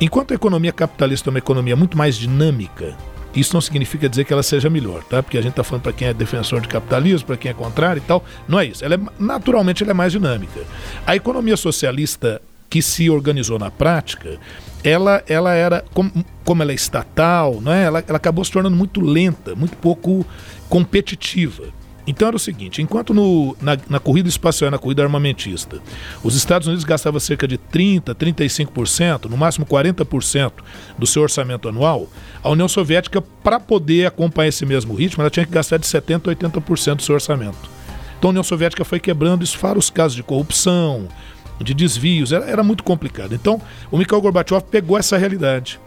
enquanto a economia capitalista é uma economia muito mais dinâmica, isso não significa dizer que ela seja melhor, tá? Porque a gente está falando para quem é defensor de capitalismo, para quem é contrário e tal. Não é isso. Ela é, naturalmente ela é mais dinâmica. A economia socialista que se organizou na prática, ela, ela era, como, como ela é estatal, não é? ela, ela acabou se tornando muito lenta, muito pouco competitiva. Então era o seguinte: enquanto no, na, na, corrida espacial na corrida armamentista, os Estados Unidos gastavam cerca de 30%, 35%, no máximo 40% do seu orçamento anual, a União Soviética, para poder acompanhar esse mesmo ritmo, ela tinha que gastar de 70% a 80% do seu orçamento. Então a União Soviética foi quebrando isso, os casos de corrupção, de desvios, era, era muito complicado. Então o Mikhail Gorbachev pegou essa realidade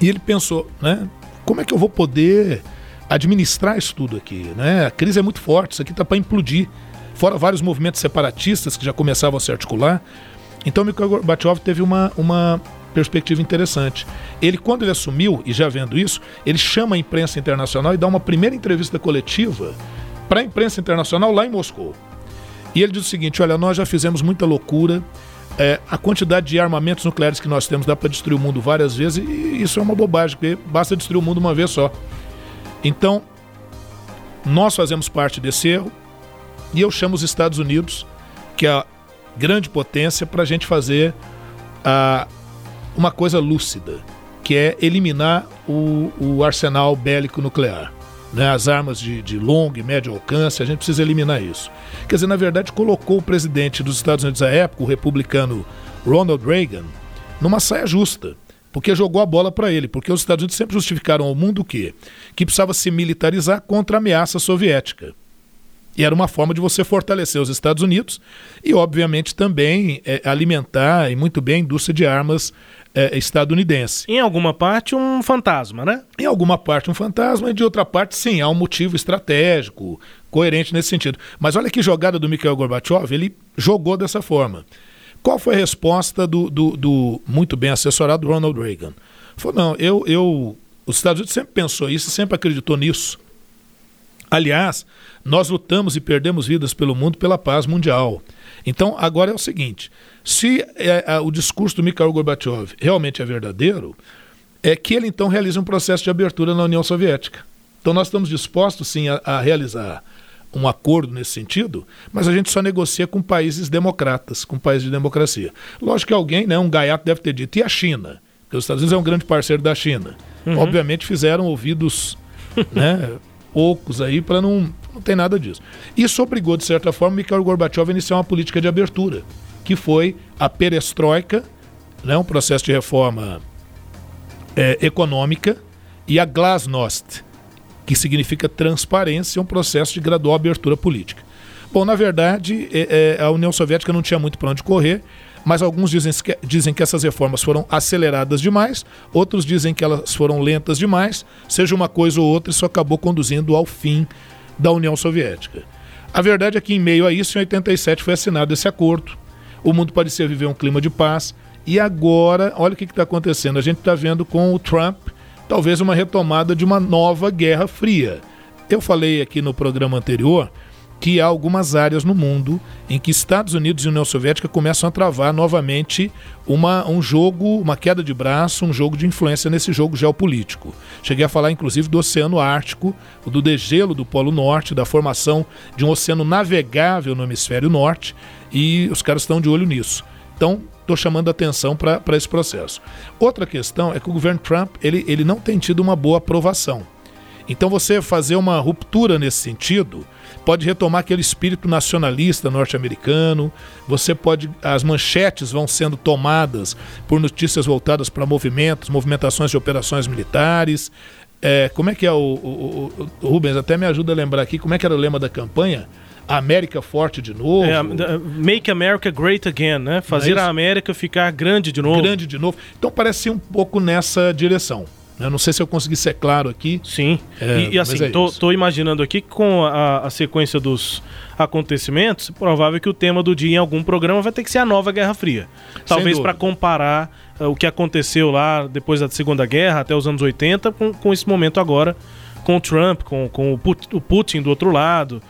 e ele pensou, né? Como é que eu vou poder administrar isso tudo aqui. Né? A crise é muito forte, isso aqui está para implodir. Fora vários movimentos separatistas que já começavam a se articular. Então Mikhail Gorbachev teve uma, uma perspectiva interessante. Ele, quando ele assumiu, e já vendo isso, ele chama a imprensa internacional e dá uma primeira entrevista coletiva para a imprensa internacional lá em Moscou. E ele diz o seguinte: olha, nós já fizemos muita loucura. É, a quantidade de armamentos nucleares que nós temos dá para destruir o mundo várias vezes, e isso é uma bobagem, porque basta destruir o mundo uma vez só. Então, nós fazemos parte desse erro e eu chamo os Estados Unidos, que é a grande potência, para a gente fazer uh, uma coisa lúcida, que é eliminar o, o arsenal bélico nuclear. Né, as armas de, de longo e médio alcance, a gente precisa eliminar isso. Quer dizer, na verdade, colocou o presidente dos Estados Unidos à época, o republicano Ronald Reagan, numa saia justa porque jogou a bola para ele, porque os Estados Unidos sempre justificaram ao mundo o quê? Que precisava se militarizar contra a ameaça soviética. E era uma forma de você fortalecer os Estados Unidos e, obviamente, também é, alimentar e muito bem a indústria de armas é, estadunidense. Em alguma parte, um fantasma, né? Em alguma parte, um fantasma, e de outra parte, sim, há um motivo estratégico, coerente nesse sentido. Mas olha que jogada do Mikhail Gorbachev, ele jogou dessa forma. Qual foi a resposta do, do, do muito bem assessorado Ronald Reagan? Falou, não, eu, eu, os Estados Unidos sempre pensou isso, sempre acreditou nisso. Aliás, nós lutamos e perdemos vidas pelo mundo pela paz mundial. Então, agora é o seguinte: se é, o discurso do Mikhail Gorbachev realmente é verdadeiro, é que ele então realiza um processo de abertura na União Soviética. Então, nós estamos dispostos, sim, a, a realizar um acordo nesse sentido, mas a gente só negocia com países democratas, com países de democracia. Lógico que alguém, né, um gaiato deve ter dito, e a China? Porque os Estados Unidos é um grande parceiro da China. Uhum. Obviamente fizeram ouvidos *laughs* né, poucos aí para não. Não tem nada disso. Isso obrigou, de certa forma, Mikhail Gorbachev a iniciar uma política de abertura, que foi a perestroika, né, um processo de reforma é, econômica, e a glasnost, que significa transparência, é um processo de gradual abertura política. Bom, na verdade, é, é, a União Soviética não tinha muito para onde correr, mas alguns dizem que, dizem que essas reformas foram aceleradas demais, outros dizem que elas foram lentas demais, seja uma coisa ou outra, isso acabou conduzindo ao fim da União Soviética. A verdade é que, em meio a isso, em 87 foi assinado esse acordo, o mundo parecia viver um clima de paz, e agora, olha o que está acontecendo, a gente está vendo com o Trump talvez uma retomada de uma nova Guerra Fria. Eu falei aqui no programa anterior que há algumas áreas no mundo em que Estados Unidos e União Soviética começam a travar novamente uma, um jogo, uma queda de braço, um jogo de influência nesse jogo geopolítico. Cheguei a falar inclusive do Oceano Ártico, do degelo do Polo Norte, da formação de um oceano navegável no hemisfério norte, e os caras estão de olho nisso. Então, estou chamando a atenção para esse processo. Outra questão é que o governo Trump ele, ele não tem tido uma boa aprovação. Então você fazer uma ruptura nesse sentido pode retomar aquele espírito nacionalista norte-americano. Você pode as manchetes vão sendo tomadas por notícias voltadas para movimentos, movimentações de operações militares. É, como é que é o, o, o, o Rubens até me ajuda a lembrar aqui como é que era o lema da campanha? América forte de novo. É, make America Great Again, né? Fazer é a América ficar grande de novo. Grande de novo. Então parece ser um pouco nessa direção. Eu não sei se eu consegui ser claro aqui. Sim. É, e, e, assim, é tô, tô, imaginando aqui que com a, a, sequência dos acontecimentos, é provável que o tema do dia em algum programa vai ter que ser a nova Guerra Fria. Talvez para comparar uh, o que aconteceu lá depois da Segunda Guerra, até os anos 80, com, com esse momento agora, com o Trump, com, com o Putin do outro lado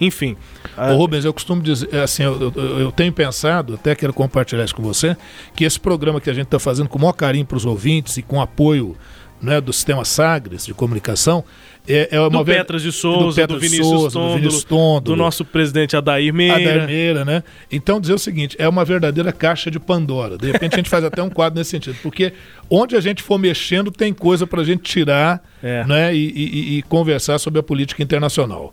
enfim. Ô, Rubens, eu costumo dizer, assim, eu, eu, eu, tenho pensado, até quero compartilhar isso com você, que esse programa que a gente está fazendo com o maior carinho para os ouvintes e com apoio né, do sistema Sagres de comunicação, é, é uma do Petras de Souza, do, do Vinícius Souza, do, Vinícius do nosso presidente Adair Meira. Adair Meira, né? Então dizer o seguinte, é uma verdadeira caixa de Pandora. De repente a gente faz até um quadro nesse sentido, porque onde a gente for mexendo tem coisa para a gente tirar é. né, e, e, e, conversar sobre a política internacional.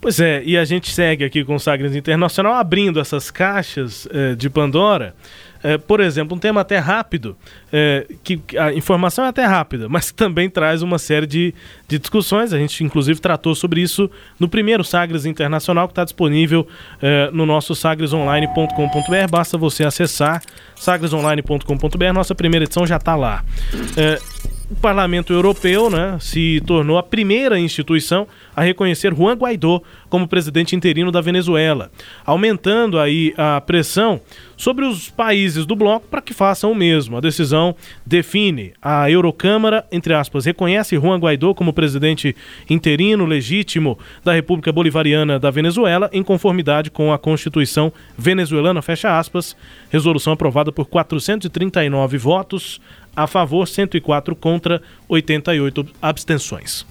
Pois é, e a gente segue aqui com o Sagres Internacional abrindo essas caixas eh, de Pandora. É, por exemplo, um tema até rápido, é, que a informação é até rápida, mas *laughs* também traz uma série de, de discussões. A gente, inclusive, tratou sobre isso no primeiro Sagres Internacional, que está disponível é, no nosso sagresonline.com.br. Basta você acessar sagresonline.com.br. Nossa primeira edição já está lá. É, o Parlamento Europeu né, se tornou a primeira instituição a reconhecer Juan Guaidó como presidente interino da Venezuela, aumentando aí a pressão sobre os países do bloco para que façam o mesmo. A decisão define a Eurocâmara, entre aspas, reconhece Juan Guaidó como presidente interino legítimo da República Bolivariana da Venezuela em conformidade com a Constituição venezuelana, fecha aspas, resolução aprovada por 439 votos a favor, 104 contra, 88 abstenções.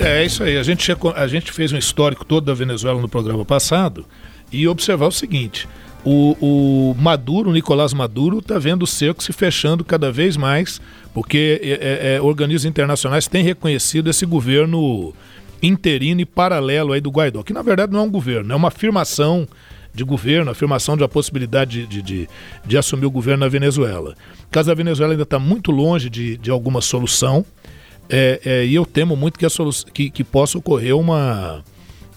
É isso aí. A gente, a gente fez um histórico todo da Venezuela no programa passado e observar o seguinte: o, o Maduro, o Nicolás Maduro, está vendo o cerco se fechando cada vez mais, porque é, é, é, organismos internacionais têm reconhecido esse governo interino e paralelo aí do Guaidó, que na verdade não é um governo, é uma afirmação de governo, afirmação de possibilidade de, de, de, de assumir o governo na Venezuela. O caso da Venezuela ainda está muito longe de, de alguma solução, é, é, e eu temo muito que, a que, que possa ocorrer uma,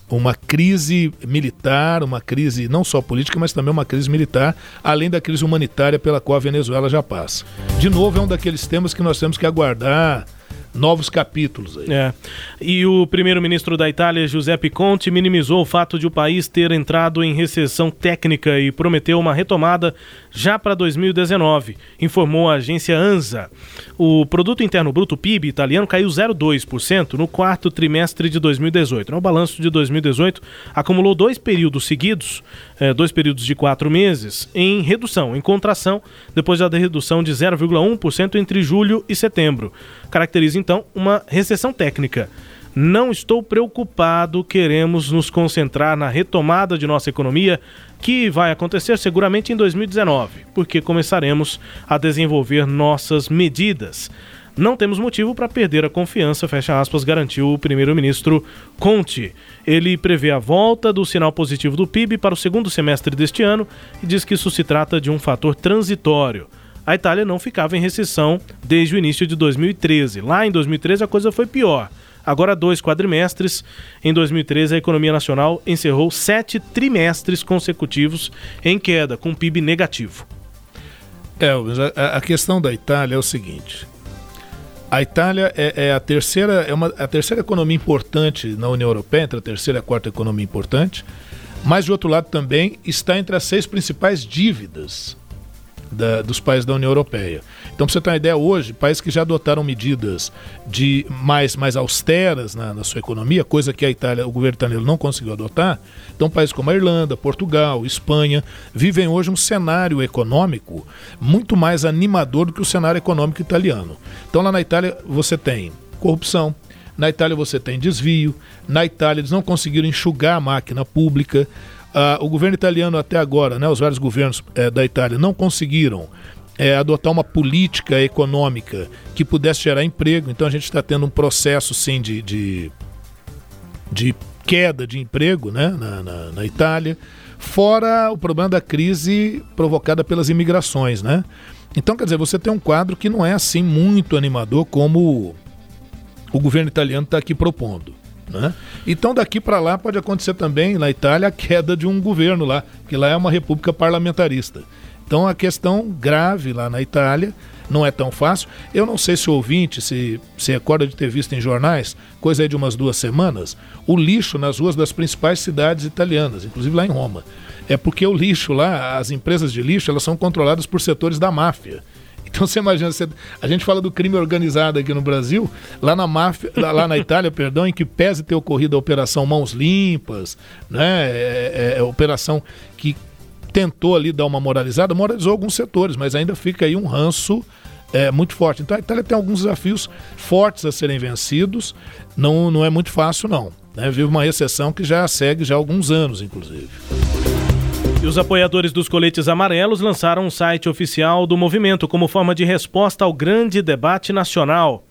uma crise militar, uma crise não só política, mas também uma crise militar, além da crise humanitária pela qual a Venezuela já passa. De novo, é um daqueles temas que nós temos que aguardar novos capítulos aí. É. E o primeiro-ministro da Itália, Giuseppe Conte, minimizou o fato de o país ter entrado em recessão técnica e prometeu uma retomada já para 2019, informou a agência ANSA. O produto interno bruto PIB italiano caiu 0,2% no quarto trimestre de 2018. No balanço de 2018 acumulou dois períodos seguidos, é, dois períodos de quatro meses, em redução, em contração, depois da redução de 0,1% entre julho e setembro. Caracteriza então uma recessão técnica. Não estou preocupado, queremos nos concentrar na retomada de nossa economia, que vai acontecer seguramente em 2019, porque começaremos a desenvolver nossas medidas. Não temos motivo para perder a confiança, fecha aspas, garantiu o primeiro-ministro Conte. Ele prevê a volta do sinal positivo do PIB para o segundo semestre deste ano e diz que isso se trata de um fator transitório a Itália não ficava em recessão desde o início de 2013. Lá em 2013 a coisa foi pior. Agora, dois quadrimestres. Em 2013, a economia nacional encerrou sete trimestres consecutivos em queda, com PIB negativo. É, a, a questão da Itália é o seguinte: a Itália é, é, a terceira é uma, a terceira economia importante na União Europeia, entre a terceira e a quarta economia importante, mas de outro lado também está entre as seis principais dívidas da, dos países da União Europeia. Então, para você ter uma ideia, hoje, países que já adotaram medidas de mais, mais austeras na, na, sua economia, coisa que a Itália, o governo italiano não conseguiu adotar, então países como a Irlanda, Portugal, Espanha, vivem hoje um cenário econômico muito mais animador do que o cenário econômico italiano. Então, lá na Itália, você tem corrupção, na Itália você tem desvio, na Itália eles não conseguiram enxugar a máquina pública, Uh, o governo italiano até agora, né, os vários governos eh, da Itália não conseguiram eh, adotar uma política econômica que pudesse gerar emprego. Então a gente está tendo um processo sim de, de, de queda de emprego né, na, na, na, Itália, fora o problema da crise provocada pelas imigrações. Né? Então, quer dizer, você tem um quadro que não é assim muito animador como o governo italiano está aqui propondo. Né? Então daqui para lá pode acontecer também na Itália a queda de um governo lá, que lá é uma república parlamentarista. Então a questão grave lá na Itália não é tão fácil. Eu não sei se o ouvinte se, se recorda de ter visto em jornais, coisa de umas duas semanas, o lixo nas ruas das principais cidades italianas, inclusive lá em Roma. É porque o lixo lá, as empresas de lixo, elas são controladas por setores da máfia. Então você imagina, você, a gente fala do crime organizado aqui no Brasil, lá na máfia, lá na Itália, *laughs* perdão, em que pese ter ocorrido a operação Mãos Limpas, né? É, é, é operação que tentou ali dar uma moralizada, moralizou alguns setores, mas ainda fica aí um ranço é, muito forte. Então a Itália tem alguns desafios fortes a serem vencidos, não, não é muito fácil não. Né? Vive uma recessão que já segue já há alguns anos, inclusive. E os apoiadores dos coletes amarelos lançaram um site oficial do movimento como forma de resposta ao grande debate nacional.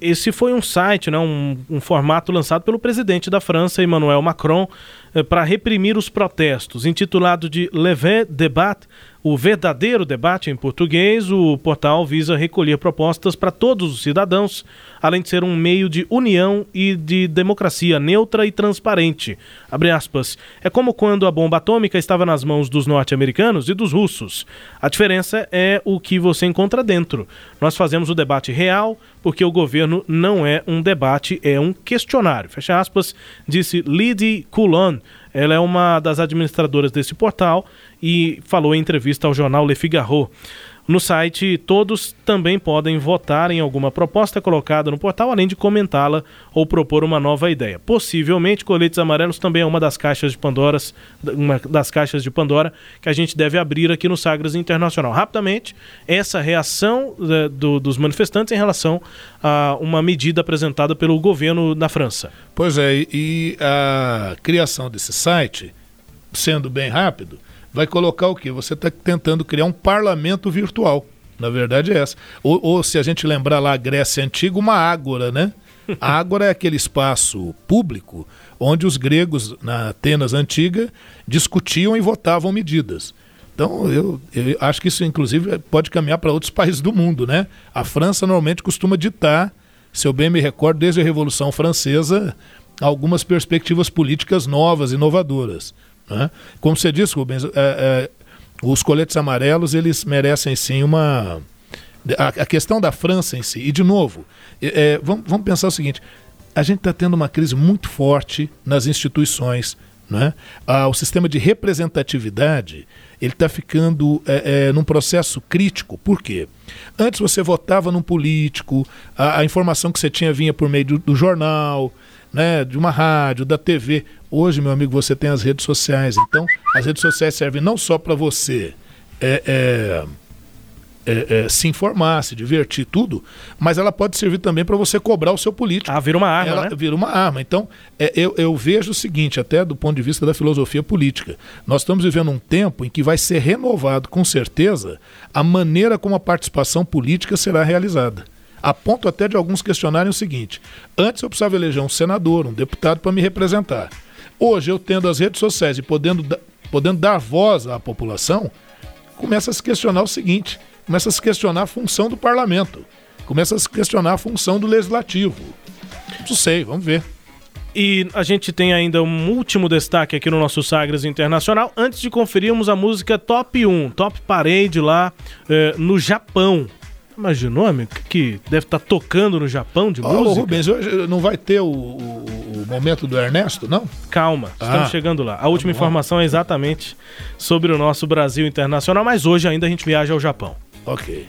Esse foi um site, né, um, um formato lançado pelo presidente da França, Emmanuel Macron, eh, para reprimir os protestos. Intitulado de Le Vrai Débat, o verdadeiro debate em português, o portal visa recolher propostas para todos os cidadãos, além de ser um meio de união e de democracia neutra e transparente. É como quando a bomba atômica estava nas mãos dos norte-americanos e dos russos. A diferença é o que você encontra dentro. Nós fazemos o debate real, porque o governo não é um debate, é um questionário. Fecha aspas, disse Lydie Coulon. Ela é uma das administradoras desse portal e falou em entrevista ao jornal Le Figaro. No site, todos também podem votar em alguma proposta colocada no portal, além de comentá-la ou propor uma nova ideia. Possivelmente, coletes amarelos também é uma das caixas de Pandora, uma das caixas de Pandora que a gente deve abrir aqui no Sagres Internacional. Rapidamente, essa reação uh, do, dos manifestantes em relação a uma medida apresentada pelo governo na França. Pois é, e a criação desse site, sendo bem rápido, vai colocar o quê? Você está tentando criar um parlamento virtual. Na verdade é essa. Ou, ou, se a gente lembrar lá a Grécia Antiga, uma ágora, né? A ágora é aquele espaço público onde os gregos, na Atenas Antiga, discutiam e votavam medidas. Então, eu, eu acho que isso, inclusive, pode caminhar para outros *laughs* países do mundo, né? A França normalmente costuma ditar, se eu bem me recordo, desde a Revolução Francesa, algumas perspectivas políticas novas, inovadoras. Né? Como você disse, Rubens, é, é, os coletes amarelos eles merecem sim uma. A, a, questão da França em si, e de novo, é, vamos, vamos pensar o seguinte: a gente está tendo uma crise muito forte nas instituições. Né? Ah, o sistema de representatividade ele está ficando é, é, num processo crítico. Por quê? Antes você votava num político, a, a informação que você tinha vinha por meio do, do jornal, né, de uma rádio, da TV. Hoje, meu amigo, você tem as redes sociais. Então, as redes sociais servem não só para você é, é, é, é, se informar, se divertir, tudo, mas ela pode servir também para você cobrar o seu político. Ah, vira uma arma, ela né? Vira uma arma. Então, é, eu, eu vejo o seguinte, até do ponto de vista da filosofia política, nós estamos vivendo um tempo em que vai ser renovado, com certeza, a maneira como a participação política será realizada. A ponto até de alguns questionarem o seguinte: antes eu precisava eleger um senador, um deputado para me representar. Hoje, eu tendo as redes sociais e podendo, podendo dar voz à população, começa a se questionar o seguinte: começa a se questionar a função do parlamento, começa a se questionar a função do legislativo. Não sei, vamos ver. E a gente tem ainda um último destaque aqui no nosso Sagres Internacional. Antes de conferirmos a música Top 1, Top Parade lá eh, no Japão. Imaginou, amigo, que deve estar tá tocando no Japão de oh, música? Rubens, hoje não vai ter o, o, o, momento do Ernesto, não? Calma, estamos ah, chegando lá. A última tá informação é exatamente sobre o nosso Brasil Internacional, mas hoje ainda a gente viaja ao Japão. Ok.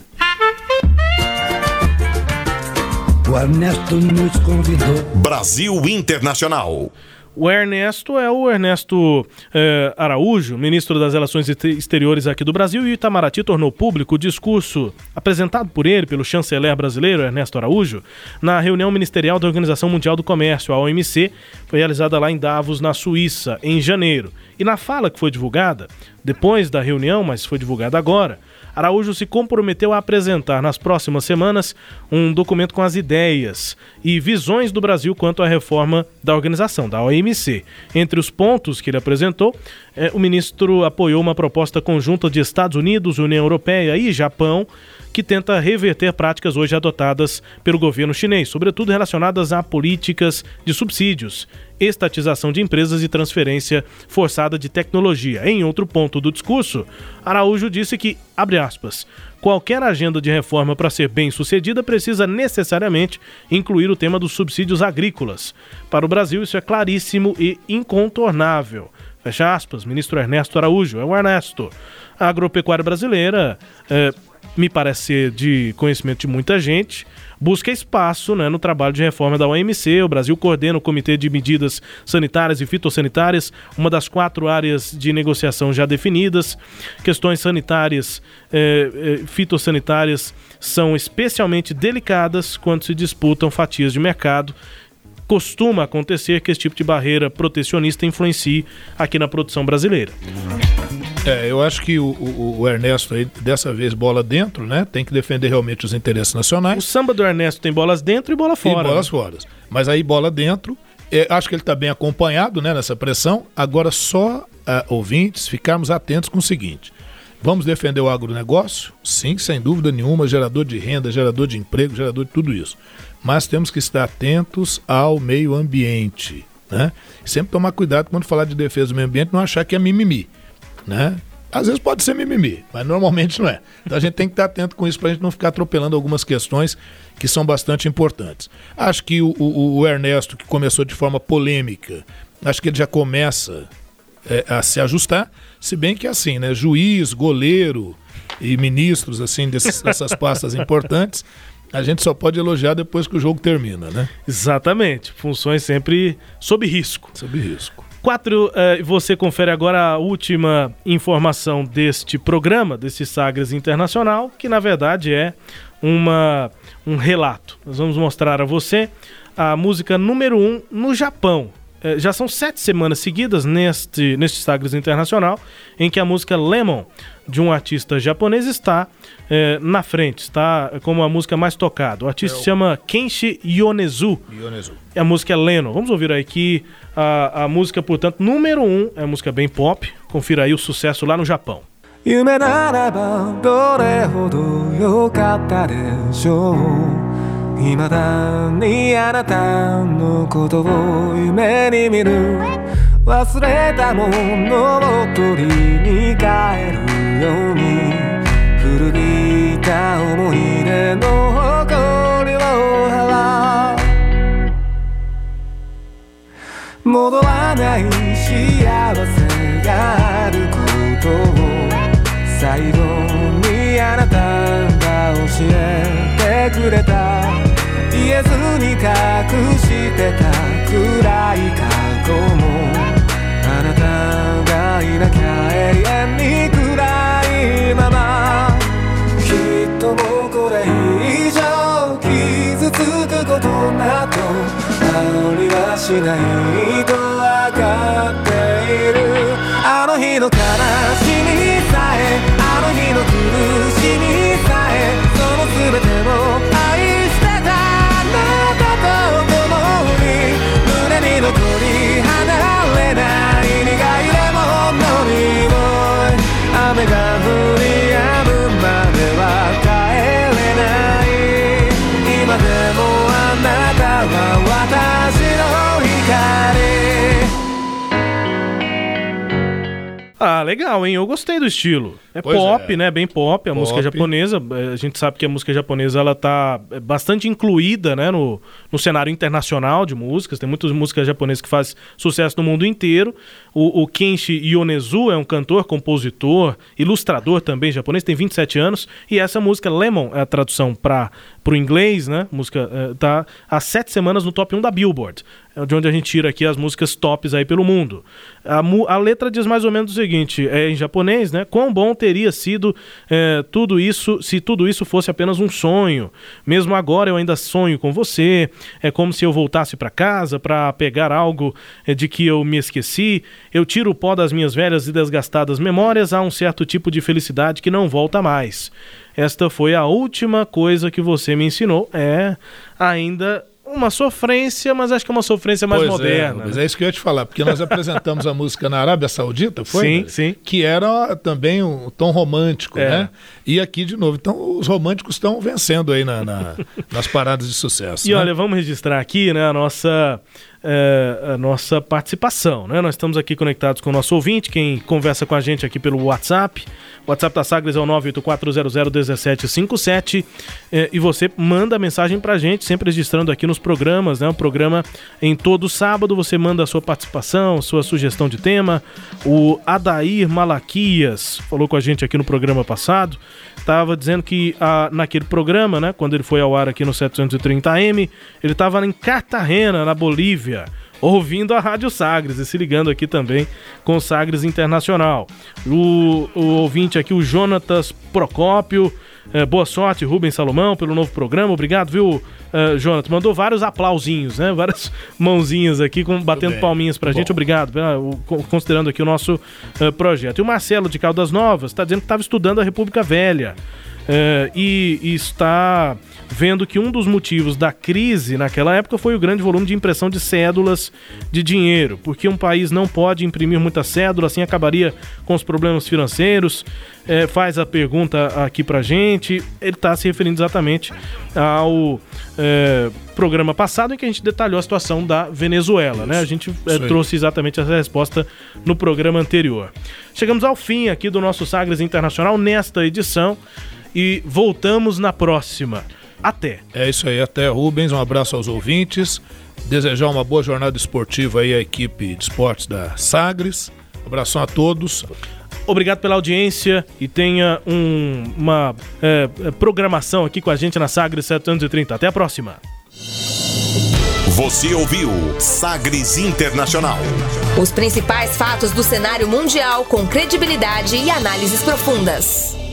O Ernesto nos convidou. Brasil Internacional. O Ernesto é o Ernesto eh, Araújo, ministro das Relações Exteriores aqui do Brasil, e Itamaraty tornou público o discurso apresentado por ele, pelo chanceler brasileiro Ernesto Araújo, na reunião ministerial da Organização Mundial do Comércio, a OMC, foi realizada lá em Davos, na Suíça, em janeiro. E na fala que foi divulgada, depois da reunião, mas foi divulgada agora, Araújo se comprometeu a apresentar nas próximas semanas um documento com as ideias e visões do Brasil quanto à reforma da organização, da OMC. Entre os pontos que ele apresentou, eh, o ministro apoiou uma proposta conjunta de Estados Unidos, União Europeia e Japão que tenta reverter práticas hoje adotadas pelo governo chinês, sobretudo relacionadas a políticas de subsídios, estatização de empresas e transferência forçada de tecnologia. Em outro ponto do discurso, Araújo disse que, abre aspas, qualquer agenda de reforma para ser bem sucedida precisa necessariamente incluir o tema dos subsídios agrícolas. Para o Brasil, isso é claríssimo e incontornável. Fecha aspas, ministro Ernesto Araújo. É o Ernesto. A agropecuária brasileira. É, me parece ser de conhecimento de muita gente, busca espaço né, no trabalho de reforma da OMC. O Brasil coordena o Comitê de Medidas Sanitárias e Fitossanitárias, uma das quatro áreas de negociação já definidas. Questões sanitárias, eh, eh, fitossanitárias são especialmente delicadas quando se disputam fatias de mercado costuma acontecer que esse tipo de barreira protecionista influencie aqui na produção brasileira. É, eu acho que o, o, o, Ernesto aí, dessa vez, bola dentro, né? Tem que defender realmente os interesses nacionais. O samba do Ernesto tem bolas dentro e bola fora. E bolas né? fora. Mas aí, bola dentro. É, acho que ele está bem acompanhado né, nessa pressão. Agora, só uh, ouvintes, ficarmos atentos com o seguinte. Vamos defender o agronegócio? Sim, sem dúvida nenhuma, gerador de renda, gerador de emprego, gerador de tudo isso. Mas temos que estar atentos ao meio ambiente. Né? Sempre tomar cuidado quando falar de defesa do meio ambiente, não achar que é mimimi né? Às vezes pode ser mimimi, mas normalmente não é. Então a gente tem que estar atento com isso para a gente não ficar atropelando algumas questões que são bastante importantes. Acho que o, o, o Ernesto, que começou de forma polêmica, acho que ele já começa é, a se ajustar, se bem que é assim, né? Juiz, goleiro e ministros assim dessas pastas importantes, a gente só pode elogiar depois que o jogo termina, né? Exatamente. Funções sempre sob risco. Sob risco. Quatro, uh, você confere agora a última informação deste programa, desse Sagres Internacional, que na verdade é uma, um relato. Nós vamos mostrar a você a música número um no Japão. Uh, já são sete semanas seguidas neste, neste Sagres Internacional em que a música Lemon, de um artista japonês, está é, na frente, está como a música mais tocada. O artista é o... se chama Kenshi Yonezu. Yonezu. E a música é Leno. Vamos ouvir aqui a, a música, portanto, número um. É uma música bem pop. Confira aí o sucesso lá no Japão. 夢ならばどれほど良かったでしょう 未だにあなたのことを夢に見る忘れたものを取りに帰るように古びた思い出の誇りを払う戻らない幸せがあることを最後にあなたが教えてくれた言えずに隠してた暗い過去も。あなたがいなきゃ永遠に暗いまま。きっともうこれ以上傷つくことなどありはしないと分かっている。あの日の悲しみさえあの日の苦しみさえその全てを legal, hein? Eu gostei do estilo. É pois pop, é. né? Bem pop, a pop. música japonesa. É, a gente sabe que a música japonesa ela tá é, bastante incluída, né, no, no cenário internacional de músicas. Tem muitas músicas japonesas que fazem sucesso no mundo inteiro. O, o Kenshi Yonezu é um cantor, compositor, ilustrador também japonês, tem 27 anos. E essa música Lemon é a tradução para o inglês, né? Música é, tá há sete semanas no top 1 da Billboard. É de onde a gente tira aqui as músicas tops aí pelo mundo. A, a letra diz mais ou menos o seguinte, é em japonês, né? Quão bom teria sido é, tudo isso se tudo isso fosse apenas um sonho. Mesmo agora eu ainda sonho com você. É como se eu voltasse para casa para pegar algo é, de que eu me esqueci. Eu tiro o pó das minhas velhas e desgastadas memórias a um certo tipo de felicidade que não volta mais. Esta foi a última coisa que você me ensinou. É ainda uma sofrência, mas acho que é uma sofrência mais pois é, moderna. É, mas é isso que eu ia te falar, porque nós apresentamos a *laughs* música na Arábia Saudita, foi? Sim, né? sim. Que era também um tom romântico, é. né? E aqui de novo. Então os românticos estão vencendo aí na, na *laughs* nas paradas de sucesso. E né? olha, vamos registrar aqui né, a nossa é, a nossa participação. Né? Nós estamos aqui conectados com o nosso ouvinte, quem conversa com a gente aqui pelo WhatsApp. O WhatsApp da Sagres é o 984001757 é, e você manda mensagem para a gente, sempre registrando aqui nos programas. Né? O programa em todo sábado você manda a sua participação, sua sugestão de tema. O Adair Malaquias falou com a gente aqui no programa passado estava dizendo que a, naquele programa, né, quando ele foi ao ar aqui no 730M, ele estava em Cartagena, na Bolívia, ouvindo a Rádio Sagres e se ligando aqui também com Sagres Internacional. O, o ouvinte aqui, o Jonatas Procópio, é, boa sorte, Rubens Salomão, pelo novo programa. Obrigado, viu, uh, Jonathan? Mandou vários aplausinhos, né? Várias *laughs* mãozinhas aqui, com, batendo palminhas pra Bom. gente. Obrigado, uh, considerando aqui o nosso projeto. E o Marcelo de Caldas Novas está dizendo que estava estudando a República Velha. É, e, e, está vendo que um dos motivos da crise naquela época foi o grande volume de impressão de cédulas de dinheiro, porque um país não pode imprimir muita cédula, assim acabaria com os problemas financeiros. É, faz a pergunta aqui pra gente, ele está se referindo exatamente ao é, programa passado em que a gente detalhou a situação da Venezuela, né? A gente trouxe exatamente essa resposta no programa anterior. Chegamos ao fim aqui do nosso Sagres Internacional nesta edição e voltamos na próxima. Até. É isso aí, até Rubens, um abraço aos ouvintes. Desejar uma boa jornada esportiva aí à equipe de esportes da Sagres. Abração a todos. Obrigado pela audiência e tenha um, uma é, é programação aqui com a gente na Sagres 730. Até a próxima. Você ouviu Sagres Internacional. Os principais fatos do cenário mundial com credibilidade e análises profundas.